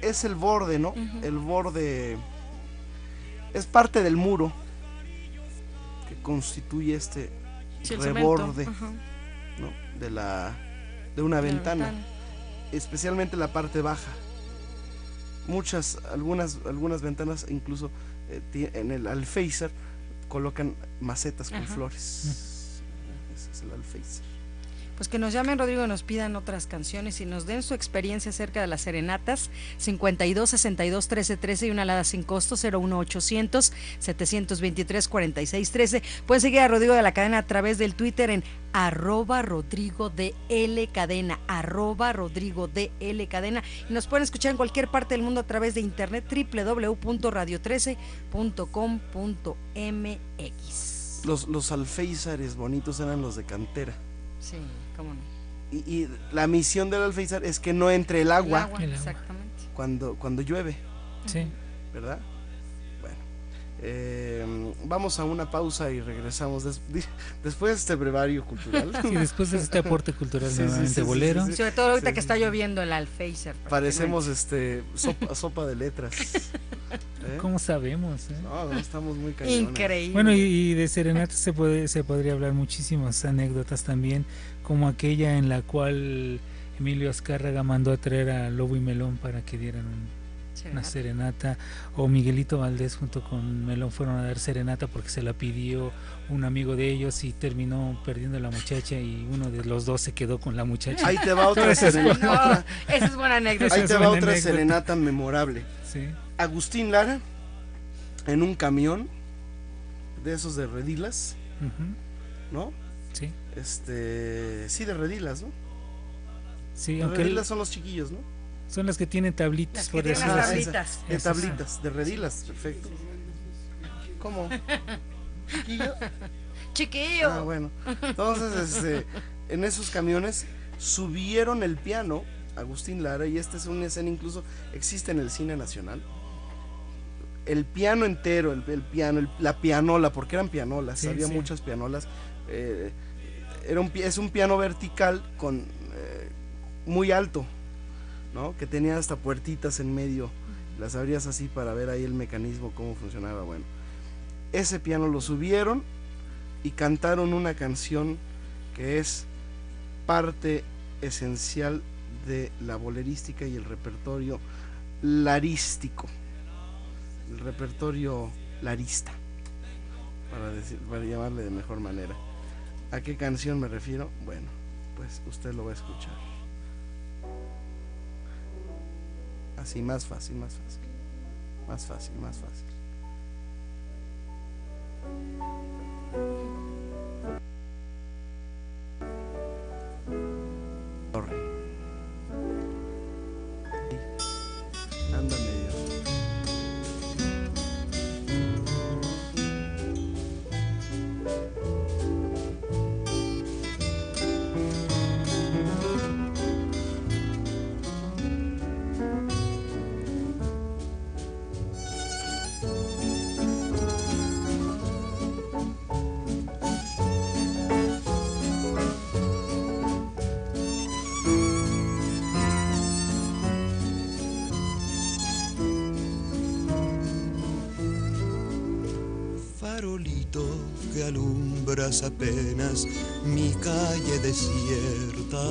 es el borde, ¿no? El borde es parte del muro que constituye este Sí, el reborde. De la de una De ventana, ventana. especialmente la parte baja. Muchas, algunas, algunas ventanas incluso eh, en el alféizar colocan macetas con flores. Ese es el alféizar. Pues que nos llamen, Rodrigo, y nos pidan otras canciones y nos den su experiencia acerca de las serenatas. 52 62 13 13 y una alada sin costo 01800 723 46 13. Pueden seguir a Rodrigo de la Cadena a través del Twitter en arroba Rodrigo de L Cadena, arroba Rodrigo de L Cadena. Y nos pueden escuchar en cualquier parte del mundo a través de internet www.radio13.com.mx. Los, los alféizares bonitos eran los de cantera. Sí, cómo no. Y, y la misión del alféizar es que no entre el agua, El agua, El agua. exactamente. cuando, cuando llueve, Sí. ¿verdad? Eh, vamos a una pausa y regresamos des- después de este brevario cultural. [LAUGHS] Y después de este aporte cultural Sí, sí, nuevamente sí, sí, bolero. sí, sí. Sobre todo ahorita Sí, que está lloviendo el Alféizar. Parecemos este sopa, sopa de letras. [LAUGHS] ¿Eh? ¿Cómo sabemos? eh? No, no, estamos muy cañones. Increíble. Bueno, y, y de serenata se puede se podría hablar muchísimas anécdotas también, como aquella en la cual Emilio Azcárraga mandó a traer a Lobo y Melón para que dieran un- una serenata, o Miguelito Valdés junto con Melón fueron a dar serenata porque se la pidió un amigo de ellos y terminó perdiendo la muchacha y uno de los dos se quedó con la muchacha. Ahí te va otra [LAUGHS] Esa es serenata. No, esa es buena anécdota. Ahí te va otra anécdota. serenata memorable. Sí. Agustín Lara en un camión de esos de redilas, ¿no? sí, Este, sí de redilas, ¿no? sí, aunque redilas son los chiquillos, ¿no? Son las que tienen tablitas, por decirlo así. tablitas. De tablitas, de redilas, perfecto. ¿Cómo? ¿Chiquillo? Chiquillo. Ah, bueno. Entonces, este, en esos camiones subieron el piano Agustín Lara y esta es una escena incluso existe en el cine nacional. El piano entero, el, el piano, el- la pianola, porque eran pianolas, Sí, había sí. muchas pianolas. eh, era un, es un piano vertical con eh, muy alto, Que tenía hasta puertitas en medio. Las abrías así para ver ahí el mecanismo, cómo funcionaba. Bueno, ese piano lo subieron y cantaron una canción que es parte esencial de la bolerística y el repertorio larístico, el repertorio larista, para, decir, para llamarle de mejor manera. ¿A qué canción me refiero? Bueno, pues usted lo va a escuchar. Así, más fácil, más fácil. Más fácil, más fácil. Que alumbras apenas mi calle desierta.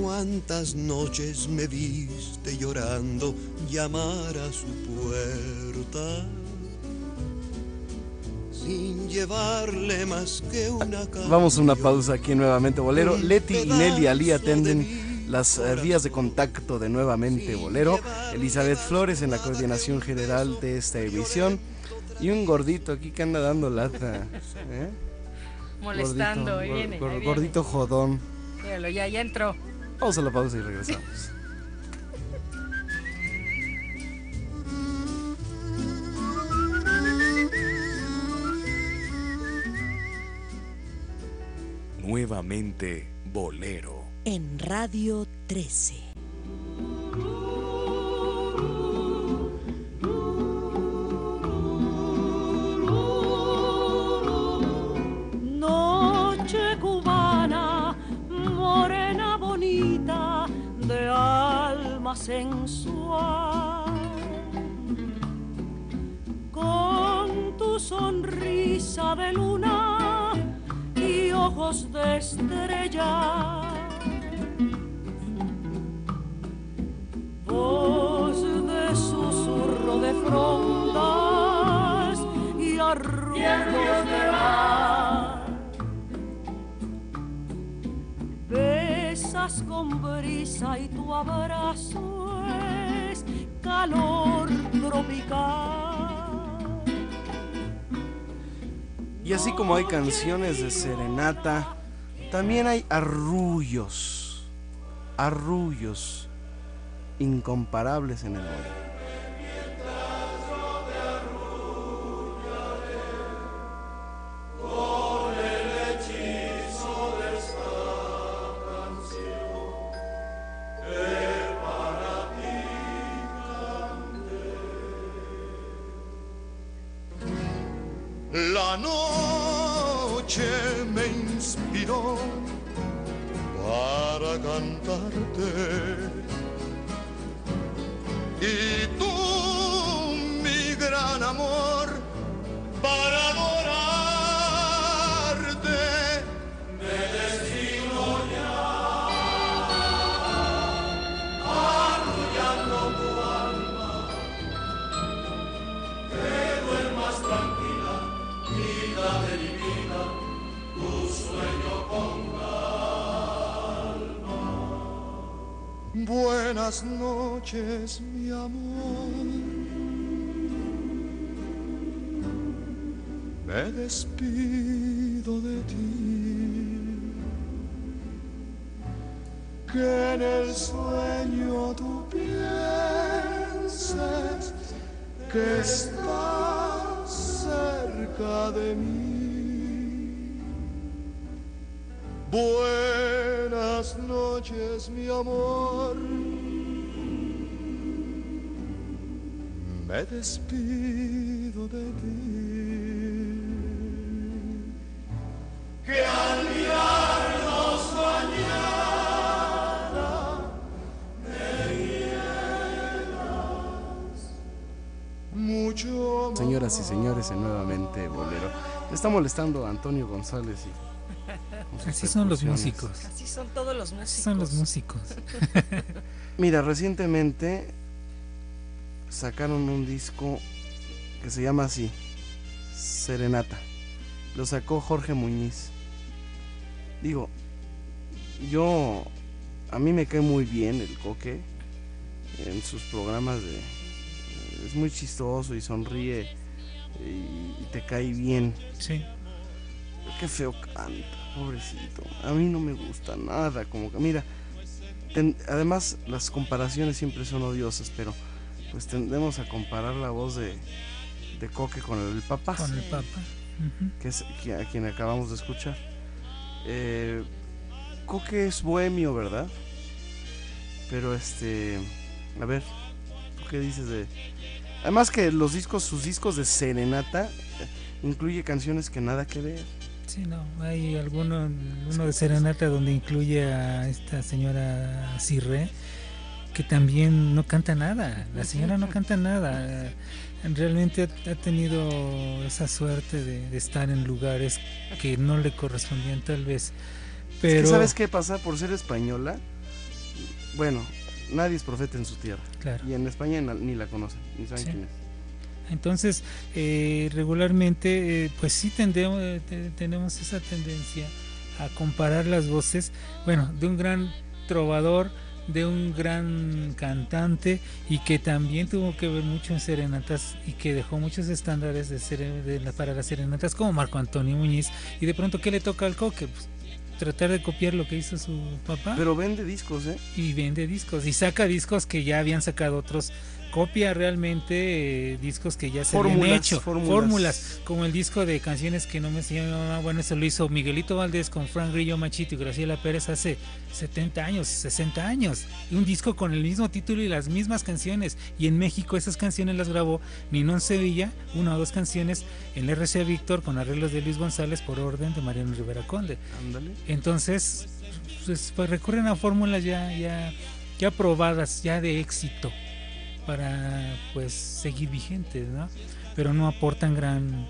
Cuántas noches me viste llorando llamar a su puerta sin llevarle más que una Vamos a una pausa aquí nuevamente Bolero. Leti y Nelly Ali atenden las eh, vías de contacto de nuevamente Bolero. Elizabeth Flores en la coordinación general de esta emisión. Y un gordito aquí que anda dando lata. ¿eh? Molestando, Gordito, ahí viene, gor- ahí viene. Gordito jodón. Míralo, ya, ya entró. Vamos a la pausa y regresamos. Nuevamente Bolero. En Radio 13. Sensual. Con tu sonrisa de luna y ojos de estrella. Voz de susurro de frondas y arrullos de Con brisa y tu abrazo es calor tropical. Y así como hay canciones de serenata, también hay arrullos. Arrullos incomparables en el bolero. Despido de ti. que al mirarnos mañana me hieras mucho Señoras y señores, en nuevamente Bolero. Le está molestando a Antonio González y Así son los músicos. Así son todos los músicos. Así son los músicos. [LAUGHS] [LAUGHS] Mira, recientemente sacaron un disco que se llama así, Serenata. Lo sacó Jorge Muñiz. Digo, yo, a mí me cae muy bien el coque en sus programas de... Es muy chistoso y sonríe y, te cae bien. Sí. Qué feo canta, pobrecito. A mí no me gusta nada, como que mira, ten- además las comparaciones siempre son odiosas, pero pues tendemos a comparar la voz de, de Coque con el papá. Con el Papa. Que es a quien acabamos de escuchar. Eh, Coque es bohemio, ¿verdad? Pero este, a ver, ¿tú qué dices de? Además que los discos, sus discos de serenata eh, incluye canciones que nada que ver. Sí, no, hay alguno, uno de Serenata donde incluye a esta señora Cirre, que también no canta nada. La señora no canta nada. realmente ha, ha tenido esa suerte de, de estar en lugares que no le correspondían tal vez. Es Pero que ¿Sabes qué pasa? Por ser española, bueno, nadie es profeta en su tierra. Claro. Y en España ni la conocen, ni saben Sí. quién es. Entonces, eh, regularmente, eh, pues sí tendemos, eh, te- tenemos esa tendencia a comparar las voces, bueno, de un gran trovador, de un gran cantante y que también tuvo que ver mucho en serenatas y que dejó muchos estándares de sere- de la- para las serenatas como Marco Antonio Muñiz y de pronto ¿qué le toca al coque? Pues, tratar de copiar lo que hizo su papá Pero vende discos, ¿eh? y vende discos y saca discos que ya habían sacado otros copia realmente eh, discos que ya se habían Fórmulas, hecho fórmulas. fórmulas. como el disco de canciones que no me enseñó mi mamá bueno eso lo hizo Miguelito Valdés con Frank Grillo Machito y Graciela Pérez hace 70 años 60 años y un disco con el mismo título y las mismas canciones y en México esas canciones las grabó Ninón Sevilla una o dos canciones en RCA Víctor con arreglos de Luis González por orden de Mariano Rivera Conde Ándale. entonces, pues, pues, recurren a fórmulas ya, ya, ya probadas, ya de éxito, para pues seguir vigentes, ¿no? Pero no aportan gran,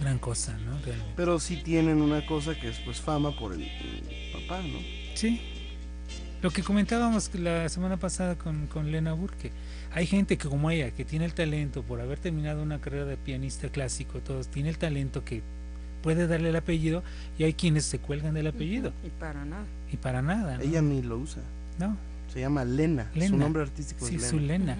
gran cosa, ¿no? Realmente. Pero sí tienen una cosa que es pues fama por el, el papá, ¿no? Sí. Lo que comentábamos la semana pasada con, con Lena Burke, hay gente que como ella, que tiene el talento por haber terminado una carrera de pianista clásico, todos, tiene el talento que puede darle el apellido y hay quienes se cuelgan del apellido Y para nada. y para nada, ¿no? Ella ni lo usa. No. Se llama Lena. Su Lena. nombre artístico Sí, es su Lena. Lena.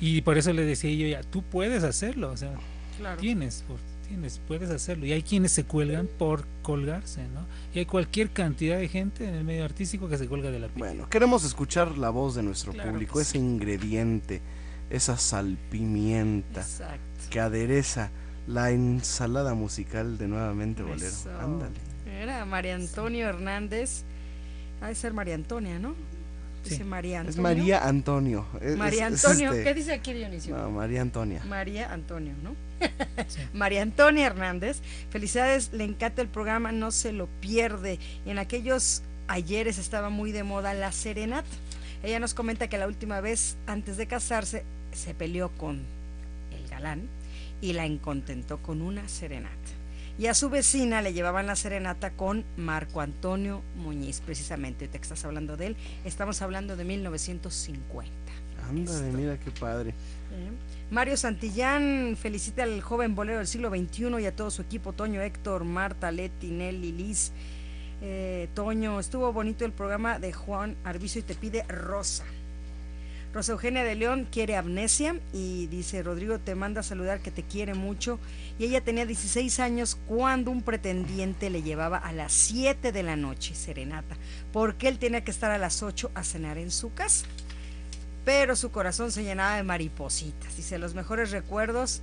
Y por eso le decía yo ya, tú puedes hacerlo, o sea, Claro. tienes, por- tienes, puedes hacerlo. Y hay quienes se cuelgan por colgarse, ¿no? Y hay cualquier cantidad de gente en el medio artístico que se cuelga de la piel. Bueno, queremos escuchar la voz de nuestro Claro público, ese ingrediente, esa salpimienta Exacto. que adereza la ensalada musical de Nuevamente Bolero. Eso. Ándale. Era María Antonio Hernández. Ha de ser María Antonia, ¿no? Dice María Antonio. Es María Antonio. Es- María es Antonio. este- ¿Qué dice aquí Dionisio? No, María Antonia. María Antonio, ¿no? [LAUGHS] María Antonia Hernández. Felicidades, le encanta el programa, no se lo pierde. Y en aquellos ayeres estaba muy de moda la serenata. Ella nos comenta que la última vez, antes de casarse, se peleó con el galán y la encontentó con una serenata. Y a su vecina le llevaban la serenata con Marco Antonio Muñiz, precisamente. Que estás hablando de él, estamos hablando de 1950. Ándale, mira qué padre. Eh, Mario Santillán felicita al joven bolero del siglo XXI y a todo su equipo, Toño, Héctor, Marta, Leti, Nelly, Liz. Eh, Toño, estuvo bonito el programa de Juan Arbizo y te pide Rosa. Rosa Eugenia de León quiere amnesia y dice, Rodrigo te manda a saludar que te quiere mucho. Y ella tenía 16 años cuando un pretendiente le llevaba a las 7 de la noche serenata, porque él tenía que estar a las 8 a cenar en su casa pero su corazón se llenaba de maripositas. Dice, los mejores recuerdos,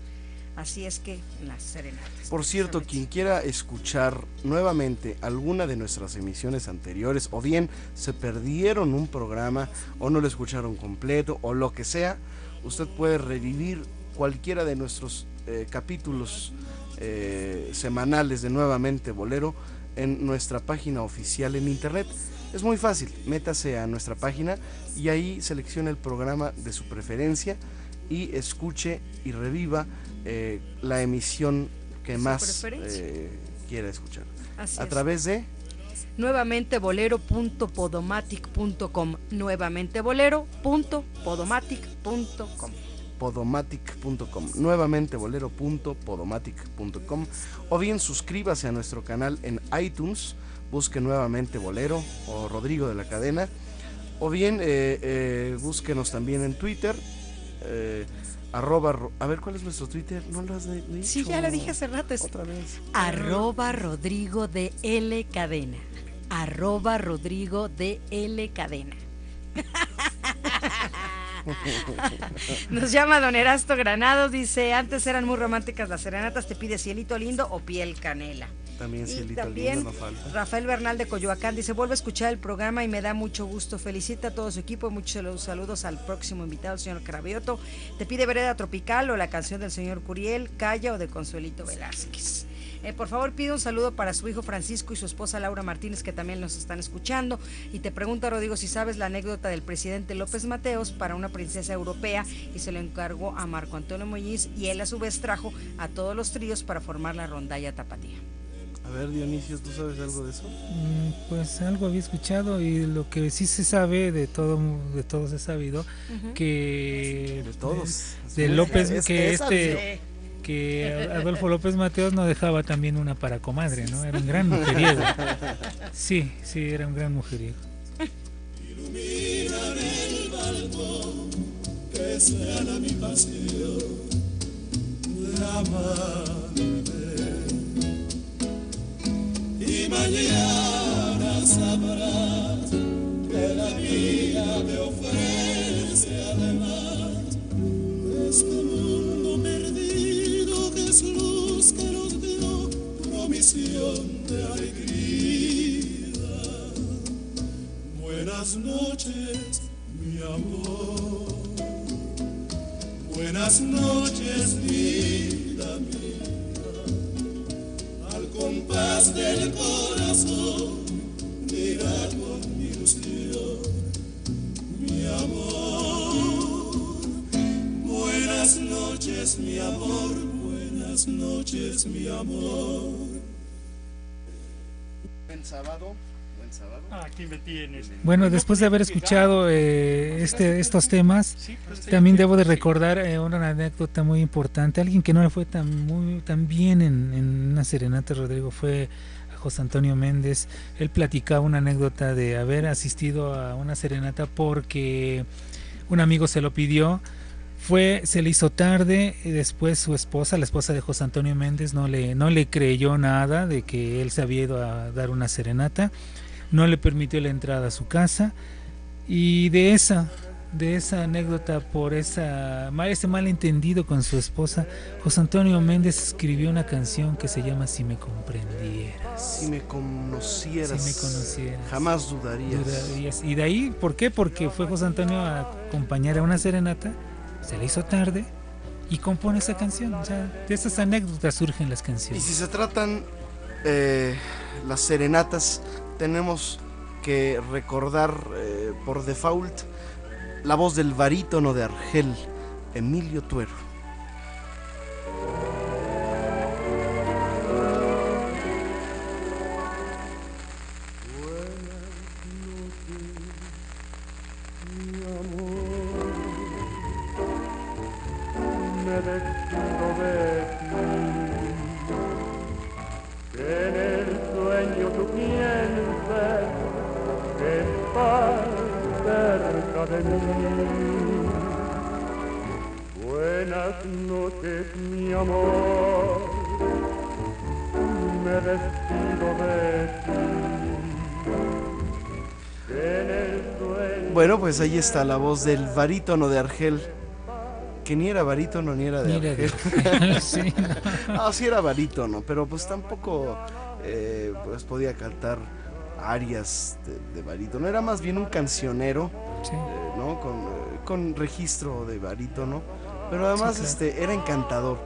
así es que las serenatas. Por cierto, quien quiera escuchar nuevamente alguna de nuestras emisiones anteriores, o bien se perdieron un programa, o no lo escucharon completo, o lo que sea, usted puede revivir cualquiera de nuestros eh, capítulos eh, semanales de Nuevamente Bolero en nuestra página oficial en internet. Es muy fácil, métase a nuestra página y ahí seleccione el programa de su preferencia y escuche y reviva eh, la emisión que Su más eh, quiera escuchar. Así a es. través de Nuevamente bolero.podomatic.com. Nuevamente bolero.podomatic.com. podomatic.com, nuevamente bolero.podomatic.com o bien suscríbase a nuestro canal en iTunes, busque nuevamente Bolero o Rodrigo de la Cadena o bien eh, eh, búsquenos también en Twitter. eh, arroba, ro- a ver cuál es nuestro Twitter, no lo has dicho. Sí, ya le dije hace rato. es Otra vez. Arroba Rodrigo de L Cadena. Arroba Rodrigo de L Cadena. [LAUGHS] Nos llama Don Erasto Granados, dice, antes eran muy románticas las serenatas, te pide cielito lindo o piel canela. También Y cielito también lindo no falta. Rafael Bernal de Coyoacán dice, vuelvo a escuchar el programa y me da mucho gusto. Felicita a todo su equipo, muchos saludos- saludos al próximo invitado, el señor Cravioto. Te pide Vereda Tropical o la canción del señor Curiel, Calla o de Consuelito Velázquez. Eh, por favor, pide un saludo para su hijo Francisco y su esposa Laura Martínez, que también nos están escuchando. Y te pregunta, Rodrigo, si sabes la anécdota del presidente López Mateos para una princesa europea y se lo encargó a Marco Antonio Muñiz y él a su vez trajo a todos los tríos para formar la rondalla tapatía. A ver, Dionisio, ¿tú sabes algo de eso? Mm, Pues algo había escuchado y lo que sí se sabe de todo de todos es sabido que De todos. de, López es- que es este que Adolfo López Mateos no dejaba también una para comadre, ¿no? Era un gran [LAUGHS] mujeriego. Sí, sí, era un gran mujeriego. que sea la mi pasión de amarte. Y mañana sabrás que la vida me ofrece además de este mundo perdido que es luz que nos dio promisión de alegría. Buenas noches, mi amor. Buenas noches, vida. Compás del corazón, mira con ilusión, mi amor. Buenas noches, mi amor. Buenas noches, mi amor. Buen sábado. Buen sábado. Aquí me tienes. Bueno, después de haber escuchado eh, este, estos temas, también debo de recordar eh, una anécdota muy importante. Alguien que no le fue tan, muy, tan bien en, en una serenata, Rodrigo, fue a José Antonio Méndez. Él platicaba una anécdota de haber asistido a una serenata porque un amigo se lo pidió. Fue, se le hizo tarde y después su esposa, la esposa de José Antonio Méndez, no le, no le creyó nada de que él se había ido a dar una serenata no le permitió la entrada a su casa y de esa de esa anécdota por esa ese malentendido con su esposa José Antonio Méndez escribió una canción que se llama Si me comprendieras Si me conocieras, Si me conocieras. jamás dudarías. Dudarías. y de ahí ¿por qué? porque fue José Antonio a acompañar a una serenata se le hizo tarde y compone esa canción o sea de esas anécdotas surgen las Y canciones si se tratan eh, las serenatas, tenemos que recordar eh, por default la voz del barítono de Argel, Emilio Tuero. Pues ahí está la voz del barítono de Argel, que ni era barítono ni era de Ni era de Argel. Argel, [LAUGHS] sí, no. sí era barítono, pero pues tampoco eh, pues podía cantar arias de, de barítono. Era más bien un cancionero, Sí. eh, ¿no? Con, eh, con registro de barítono, pero además Sí, claro. este era encantador.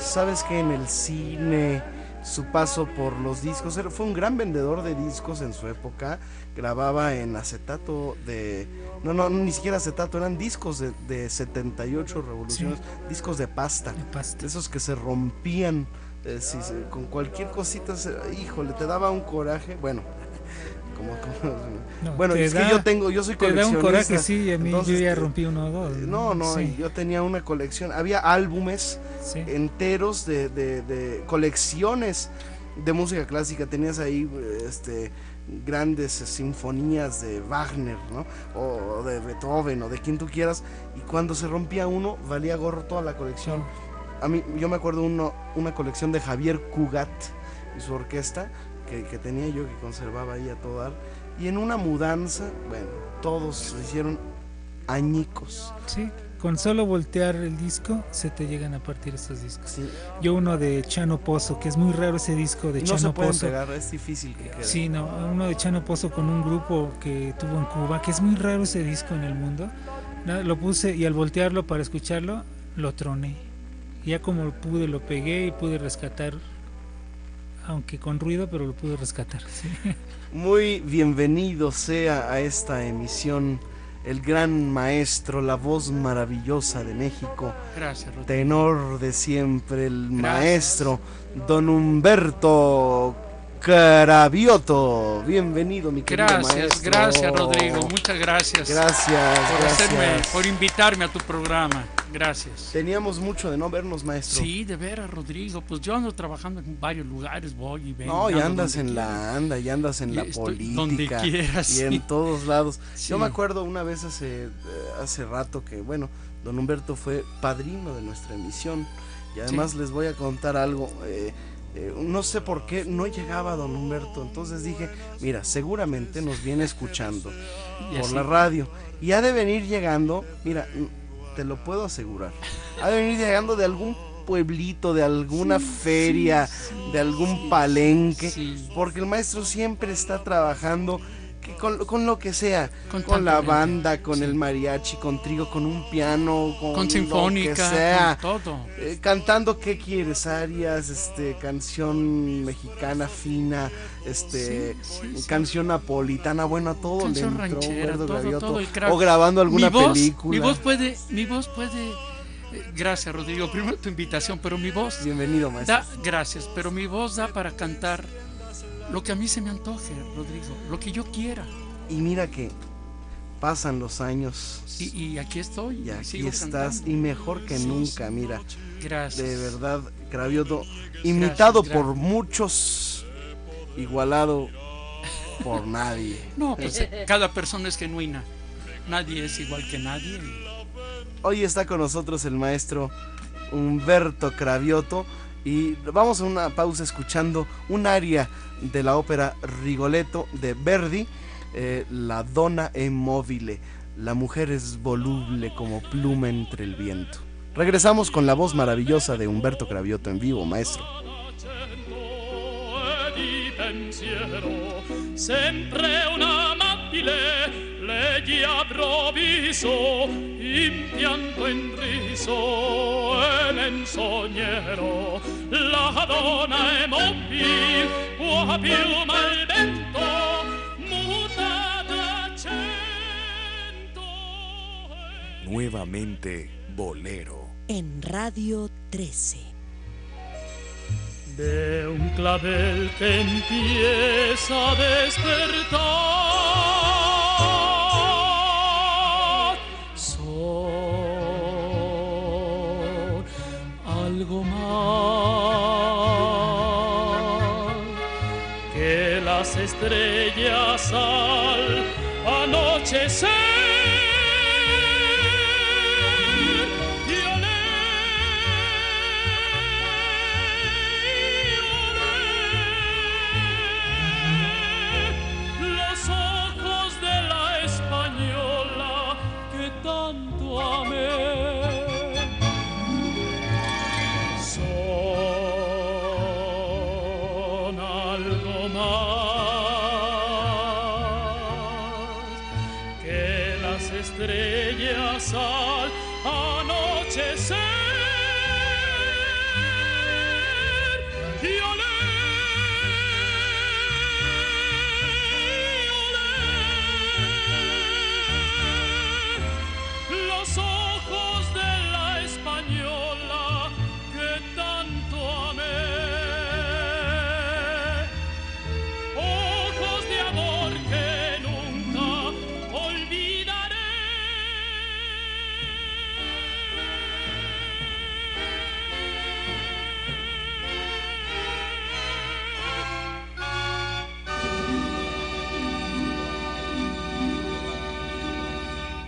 Sabes que en el cine su paso por los discos era- fue un gran vendedor de discos en su época. Grababa en acetato de no no ni siquiera acetato eran discos de, de 78 revoluciones, discos de pasta, De pasta. esos que se rompían eh, si con cualquier cosita, se- híjole, te daba un coraje. Bueno, [LAUGHS] como, como- No, bueno, es da- que yo tengo, yo soy te da un coleccionista. coraje sí a mí entonces, yo ya rompí uno o dos no, no, Sí, yo tenía una colección, había álbumes sí. enteros de, de- de colecciones de música clásica. Tenías ahí este grandes sinfonías de Wagner, ¿no? O de Beethoven o de quien tú quieras. Y cuando se rompía uno, valía gorro toda la colección. A mí, yo me acuerdo uno, una colección de Javier Cugat y su orquesta que, que tenía yo que conservaba ahí a todo dar. Y en una mudanza, bueno, todos se hicieron añicos. Sí, con solo voltear el disco se te llegan a partir estos discos. Sí. Yo uno de Chano Pozo, que es muy raro ese disco de no se Chano pueden Pozo. pegar, es difícil que quede. Sí, no, uno de Chano Pozo con un grupo que tuvo en Cuba, que es muy raro ese disco en el mundo. Lo puse y al voltearlo para escucharlo, lo troné. Ya como pude, lo pegué y pude rescatar aunque con ruido, pero lo pude rescatar. sí. Muy bienvenido sea a esta emisión el gran maestro, la voz maravillosa de México, Gracias, tenor de siempre, el maestro don Humberto Carabioto. Bienvenido, mi querido Gracias, maestro. gracias, Rodrigo. Muchas gracias. Gracias, por gracias. hacerme, por invitarme a tu programa. Gracias. Teníamos mucho de no vernos, maestro. Sí, de veras, Rodrigo. Pues yo ando trabajando en varios lugares, voy y vengo. No, y andas en la anda, y andas en Y la política. donde quieras, Y sí. en todos lados. Sí. Yo me acuerdo una vez hace, eh, hace rato que, bueno, don Humberto fue padrino de nuestra emisión. Y además les voy a contar algo. eh, eh, no sé por qué no llegaba don Humberto. Entonces dije, mira, seguramente nos viene escuchando Y por la radio. Y ha de venir llegando, mira, te lo puedo asegurar. Ha de venir llegando de algún pueblito, de alguna feria, de algún palenque. Porque el maestro siempre está trabajando con, con lo que sea. Con, Con la banda, con el mariachi, con trigo, con un piano, con, Con lo sinfónica, que sea. con todo. Eh, cantando qué quieres, arias, este, canción mexicana fina, este, canción napolitana, bueno, a todo Canción le entró ranchera, Humberto todo, Gravioto. todo el crack. o grabando alguna Mi voz- película. Mi voz puede, mi voz puede. eh, Gracias, Rodrigo. Primero tu invitación, pero mi voz. Bienvenido, maestro. Da, gracias, pero mi voz da para cantar lo que a mí se me antoje, Rodrigo, lo que yo quiera. Y mira que pasan los años Y, y aquí estoy. y aquí sigo estás cantando. y mejor que nunca, mira. Gracias. De verdad, Gravioto, imitado gracias. por muchos, igualado por nadie. [LAUGHS] No, pues eh, cada persona es genuina. Nadie es igual que nadie. Hoy está con nosotros el maestro Humberto Cravioto y vamos a una pausa escuchando un aria de la ópera Rigoletto de Verdi, eh, La donna è mobile, la mujer es voluble como pluma entre el viento. Regresamos con la voz maravillosa de Humberto Cravioto en vivo, maestro. La donna è mobile, può piuma il vento, muta d'accento. Nuevamente Bolero. En Radio 13. de un clavel que empieza a despertar.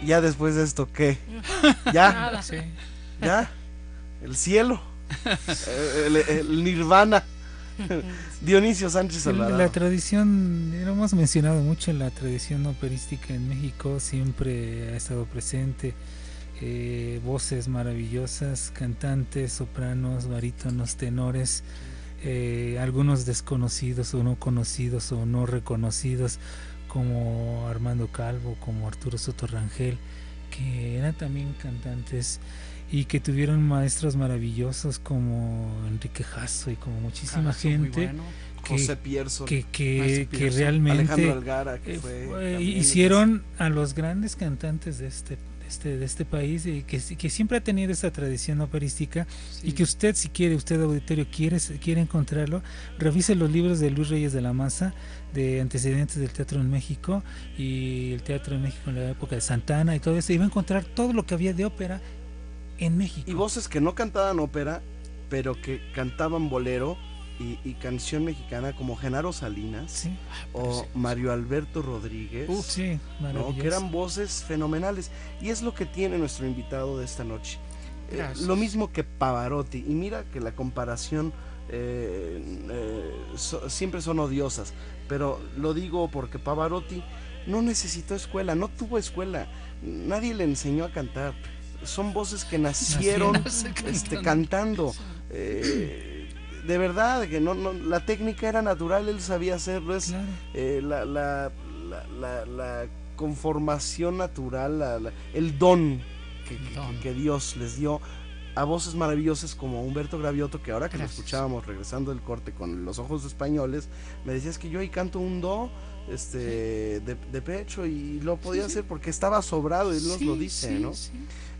Ya después de esto, ¿qué? [LAUGHS] ¿Ya? Nada. Sí. ¿Ya? El cielo. El, el nirvana. [LAUGHS] Dionisio Sánchez Alvarado. La tradición, lo hemos mencionado mucho, la tradición operística en México siempre ha estado presente. eh, voces maravillosas, cantantes, sopranos, barítonos, tenores, eh, algunos desconocidos o no conocidos o no reconocidos, como Armando Calvo, como Arturo Soto Rangel, que eran también cantantes y que tuvieron maestros maravillosos como Enrique Jasso y como muchísima Jasso, gente bueno. que, José Pierson. que, realmente Alejandro Algara, que eh, fue también hicieron a los grandes cantantes de este este, de este país y que, que siempre ha tenido esta tradición operística y que usted si quiere usted auditorio quiere quiere encontrarlo revise los libros de Luis Reyes de la Maza de antecedentes del teatro en México y el teatro en México en la época de Santana y todo eso y va a encontrar todo lo que había de ópera en México. Y voces que no cantaban ópera, pero que cantaban bolero y, y canción mexicana como Genaro Salinas sí o Mario Alberto Rodríguez. Uf, sí ¿no? maravilloso. que eran voces fenomenales. Y es lo que tiene nuestro invitado de esta noche. Eh, lo mismo que Pavarotti. Y mira que la comparación eh, eh, so- siempre son odiosas. Pero lo digo porque Pavarotti no necesitó escuela, no tuvo escuela. Nadie le enseñó a cantar. Son voces que nacieron Nace [LAUGHS] este, cantando. cantando. De verdad, que no, no, la técnica era natural, él sabía hacerlo. Es, Claro. eh, la, la, la, conformación natural, el don que, que- Don. que Dios les dio a voces maravillosas como Humberto Gravioto, que ahora que Gracias. lo escuchábamos regresando del corte con los ojos españoles, me decías que yo ahí canto un do este de, de pecho y lo podía hacer porque estaba sobrado y él nos lo dice, sí, ¿no?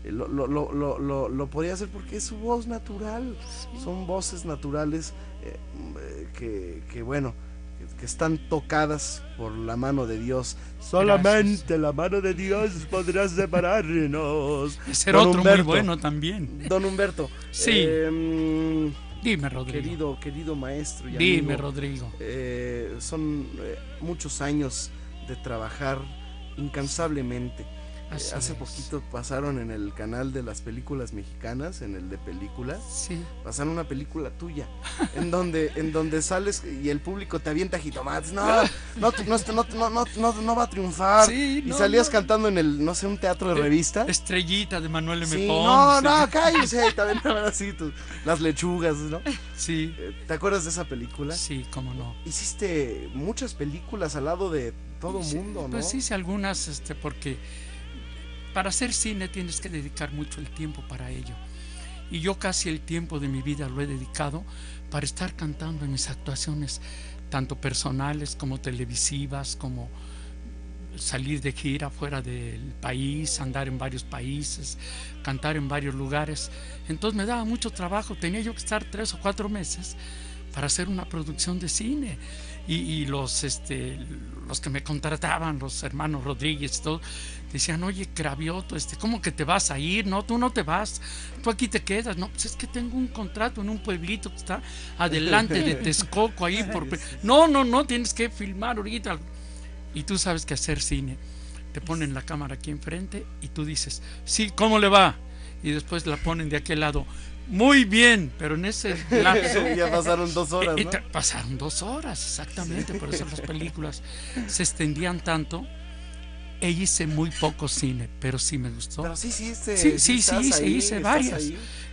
Eh, Lo, lo, lo, lo, podía hacer porque es su voz natural. Son voces naturales eh, eh, que, que, bueno, que, que están tocadas por la mano de Dios. Solamente la mano de Dios podrá separarnos. [LAUGHS] Ese era otro muy bueno también. Don Humberto. Sí. eh, Dime, Rodrigo. querido, querido maestro y Dime, amigo, Rodrigo. eh, son muchos años de trabajar incansablemente. Así hace es. poquito pasaron en el canal de las películas mexicanas, en el de películas, Sí. pasaron una película tuya, en donde, en donde sales y el público te avienta jitomates. No, no, no, no, no, no, no, no va a triunfar. Sí, y no, salías no. cantando en el, no sé, un teatro de Eh, revista. Estrellita de Manuel M. Sí, Ponce. no, [LAUGHS] no, cállese. Y aventaban así tus- las lechugas, ¿no? Sí, Eh, ¿Te acuerdas de esa película? sí, cómo no. Hiciste muchas películas al lado de todo mundo, ¿no? Pues hice algunas, este, porque para hacer cine tienes que dedicar mucho el tiempo para ello. Y yo casi el tiempo de mi vida lo he dedicado para estar cantando en mis actuaciones, tanto personales como televisivas, como salir de gira fuera del país, andar en varios países, cantar en varios lugares. Entonces me daba mucho trabajo, tenía yo que estar tres o cuatro meses para hacer una producción de cine. Y, y los, este, los que me contrataban, los hermanos Rodríguez, y todo, decían, oye, Cravioto, este, ¿cómo que te vas a ir? No, tú no te vas, tú aquí te quedas. No, pues es que tengo un contrato en un pueblito que está adelante de [LAUGHS] Texcoco, ahí por... No, no, no, tienes que filmar ahorita. Y tú sabes que hacer cine, te ponen la cámara aquí enfrente y tú dices, sí, ¿cómo le va? Y después la ponen de aquel lado, muy bien, pero en ese lapso... [LAUGHS] ya pasaron dos horas, Pasaron dos horas, exactamente, por eso las películas se extendían tanto. E hice muy poco cine, pero sí me gustó. Pero sí, sí, este, Sí, sí, sí, hice, ahí, hice varias.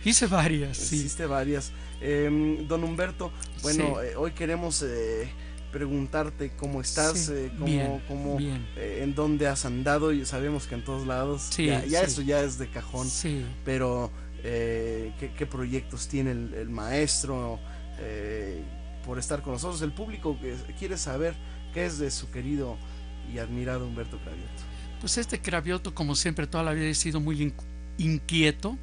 Hice varias, sí. Hiciste varias. Em, don Humberto, bueno, Sí. eh, hoy queremos eh, preguntarte cómo estás, Sí, eh, cómo, bien, cómo, bien. eh, en dónde has andado y sabemos que en todos lados. Sí, ya ya sí. eso ya es de cajón. Sí. Pero eh, ¿qué, qué proyectos tiene el, el maestro eh, por estar con nosotros? El público quiere saber qué es de su querido y admirado Humberto Cravioto. Pues este Cravioto, como siempre, toda la vida he sido muy in- inquieto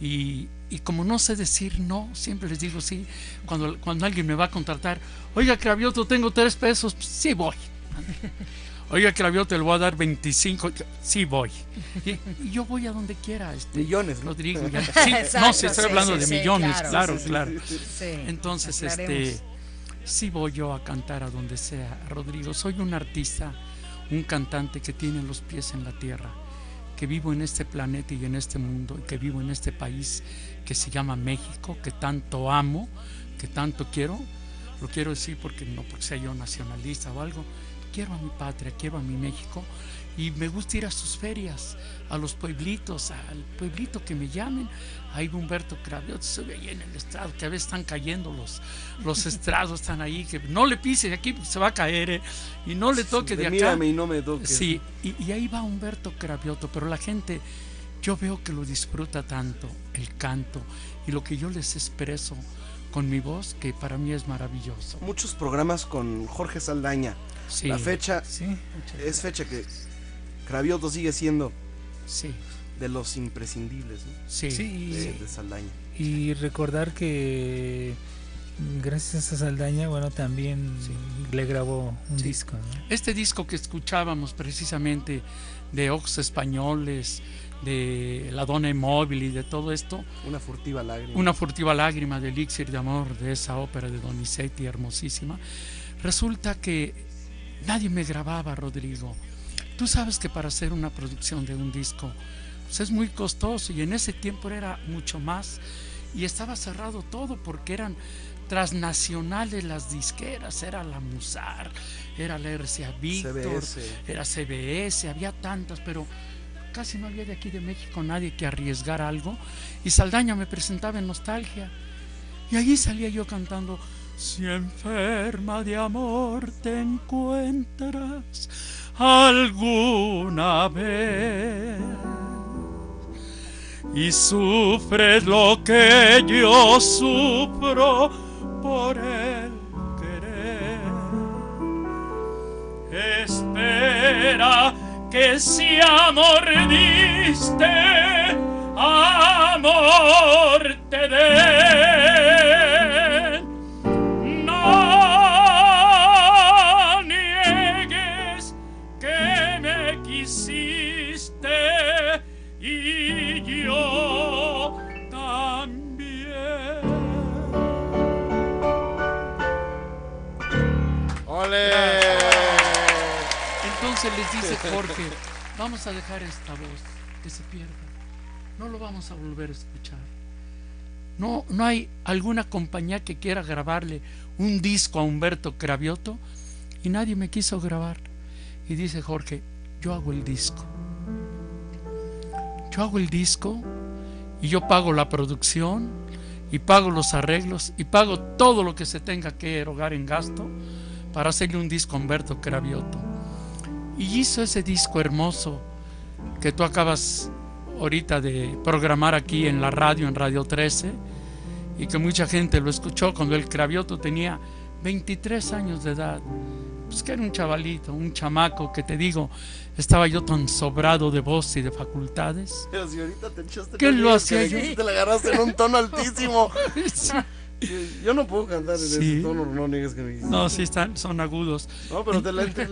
y, y como no sé decir no, siempre les digo sí. Cuando, cuando alguien me va a contratar, oiga Cravioto, tengo tres pesos, pues, sí voy. Oiga Cravioto, le voy a dar 25, sí voy. Y, yo voy a donde quiera. Este, Millones, ¿no? Rodrigo, ya- [LAUGHS] sí, no, estoy sí, hablando sí, de sí, millones, claro, claro, sí, sí, claro. Sí, Entonces, este, sí voy yo a cantar a donde sea, Rodrigo. Soy un artista, un cantante que tiene los pies en la tierra, que vivo en este planeta y en este mundo, y que vivo en este país que se llama México, que tanto amo, que tanto quiero. Lo quiero decir porque no porque sea yo nacionalista o algo. Quiero a mi patria, quiero a mi México y me gusta ir a sus ferias, a los pueblitos, al pueblito que me llamen. Ahí va Humberto Cravioto, se ve ahí en el estrado, que a veces están cayendo los, los [LAUGHS] estrados, están ahí, que no le pise de aquí porque se va a caer, ¿eh? y no le toque de, De acá. mírame y no me toques. Sí, y, y ahí va Humberto Cravioto, pero la gente, yo veo que lo disfruta tanto, el canto, y lo que yo les expreso con mi voz, que para mí es maravilloso. Muchos programas con Jorge Saldaña. Sí. La fecha Sí, es fecha que Cravioto sigue siendo Sí, de los imprescindibles ¿no? sí. Sí, de, y- de Saldaña. Y recordar que gracias a Saldaña, bueno, también le grabó un Sí. disco. ¿no? Este disco que escuchábamos precisamente de Ox Españoles, de La Dona Inmóvil y de todo esto, Una furtiva lágrima. Una furtiva lágrima de Elixir de Amor, de esa ópera de Donizetti hermosísima, resulta que nadie me grababa, Rodrigo. Tú sabes que para hacer una producción de un disco pues es muy costoso y en ese tiempo era mucho más y estaba cerrado todo porque eran transnacionales las disqueras, era la Musar, era la RCA Víctor, era CBS, había tantas, pero casi no había de aquí de México nadie que arriesgara algo y Saldaña me presentaba en Nostalgia y allí salía yo cantando si enferma de amor te encuentras alguna vez y sufres lo que yo sufro por el querer. Espera que si amor diste, amor te den. Les dice Jorge, vamos a dejar esta voz que se pierda. No lo vamos a volver a escuchar. No, no hay alguna compañía que quiera grabarle un disco a Humberto Cravioto y nadie me quiso grabar. Y dice Jorge, yo hago el disco. Yo hago el disco y yo pago la producción y pago los arreglos y pago todo lo que se tenga que erogar en gasto para hacerle un disco a Humberto Cravioto. Y hizo ese disco hermoso que tú acabas ahorita de programar aquí en la radio, en Radio 13, y que mucha gente lo escuchó cuando el Cravioto tenía 23 años de edad. Pues que era un chavalito, un chamaco que te digo, estaba yo tan sobrado de voz y de facultades. [LAUGHS] Pero si ahorita te echaste ¿Qué lo hacía yo? Te la agarraste en un tono altísimo. [LAUGHS] Sí. Yo no puedo cantar en Sí. ese tono, no niegues que me No, sí están, son agudos. No, pero te la, te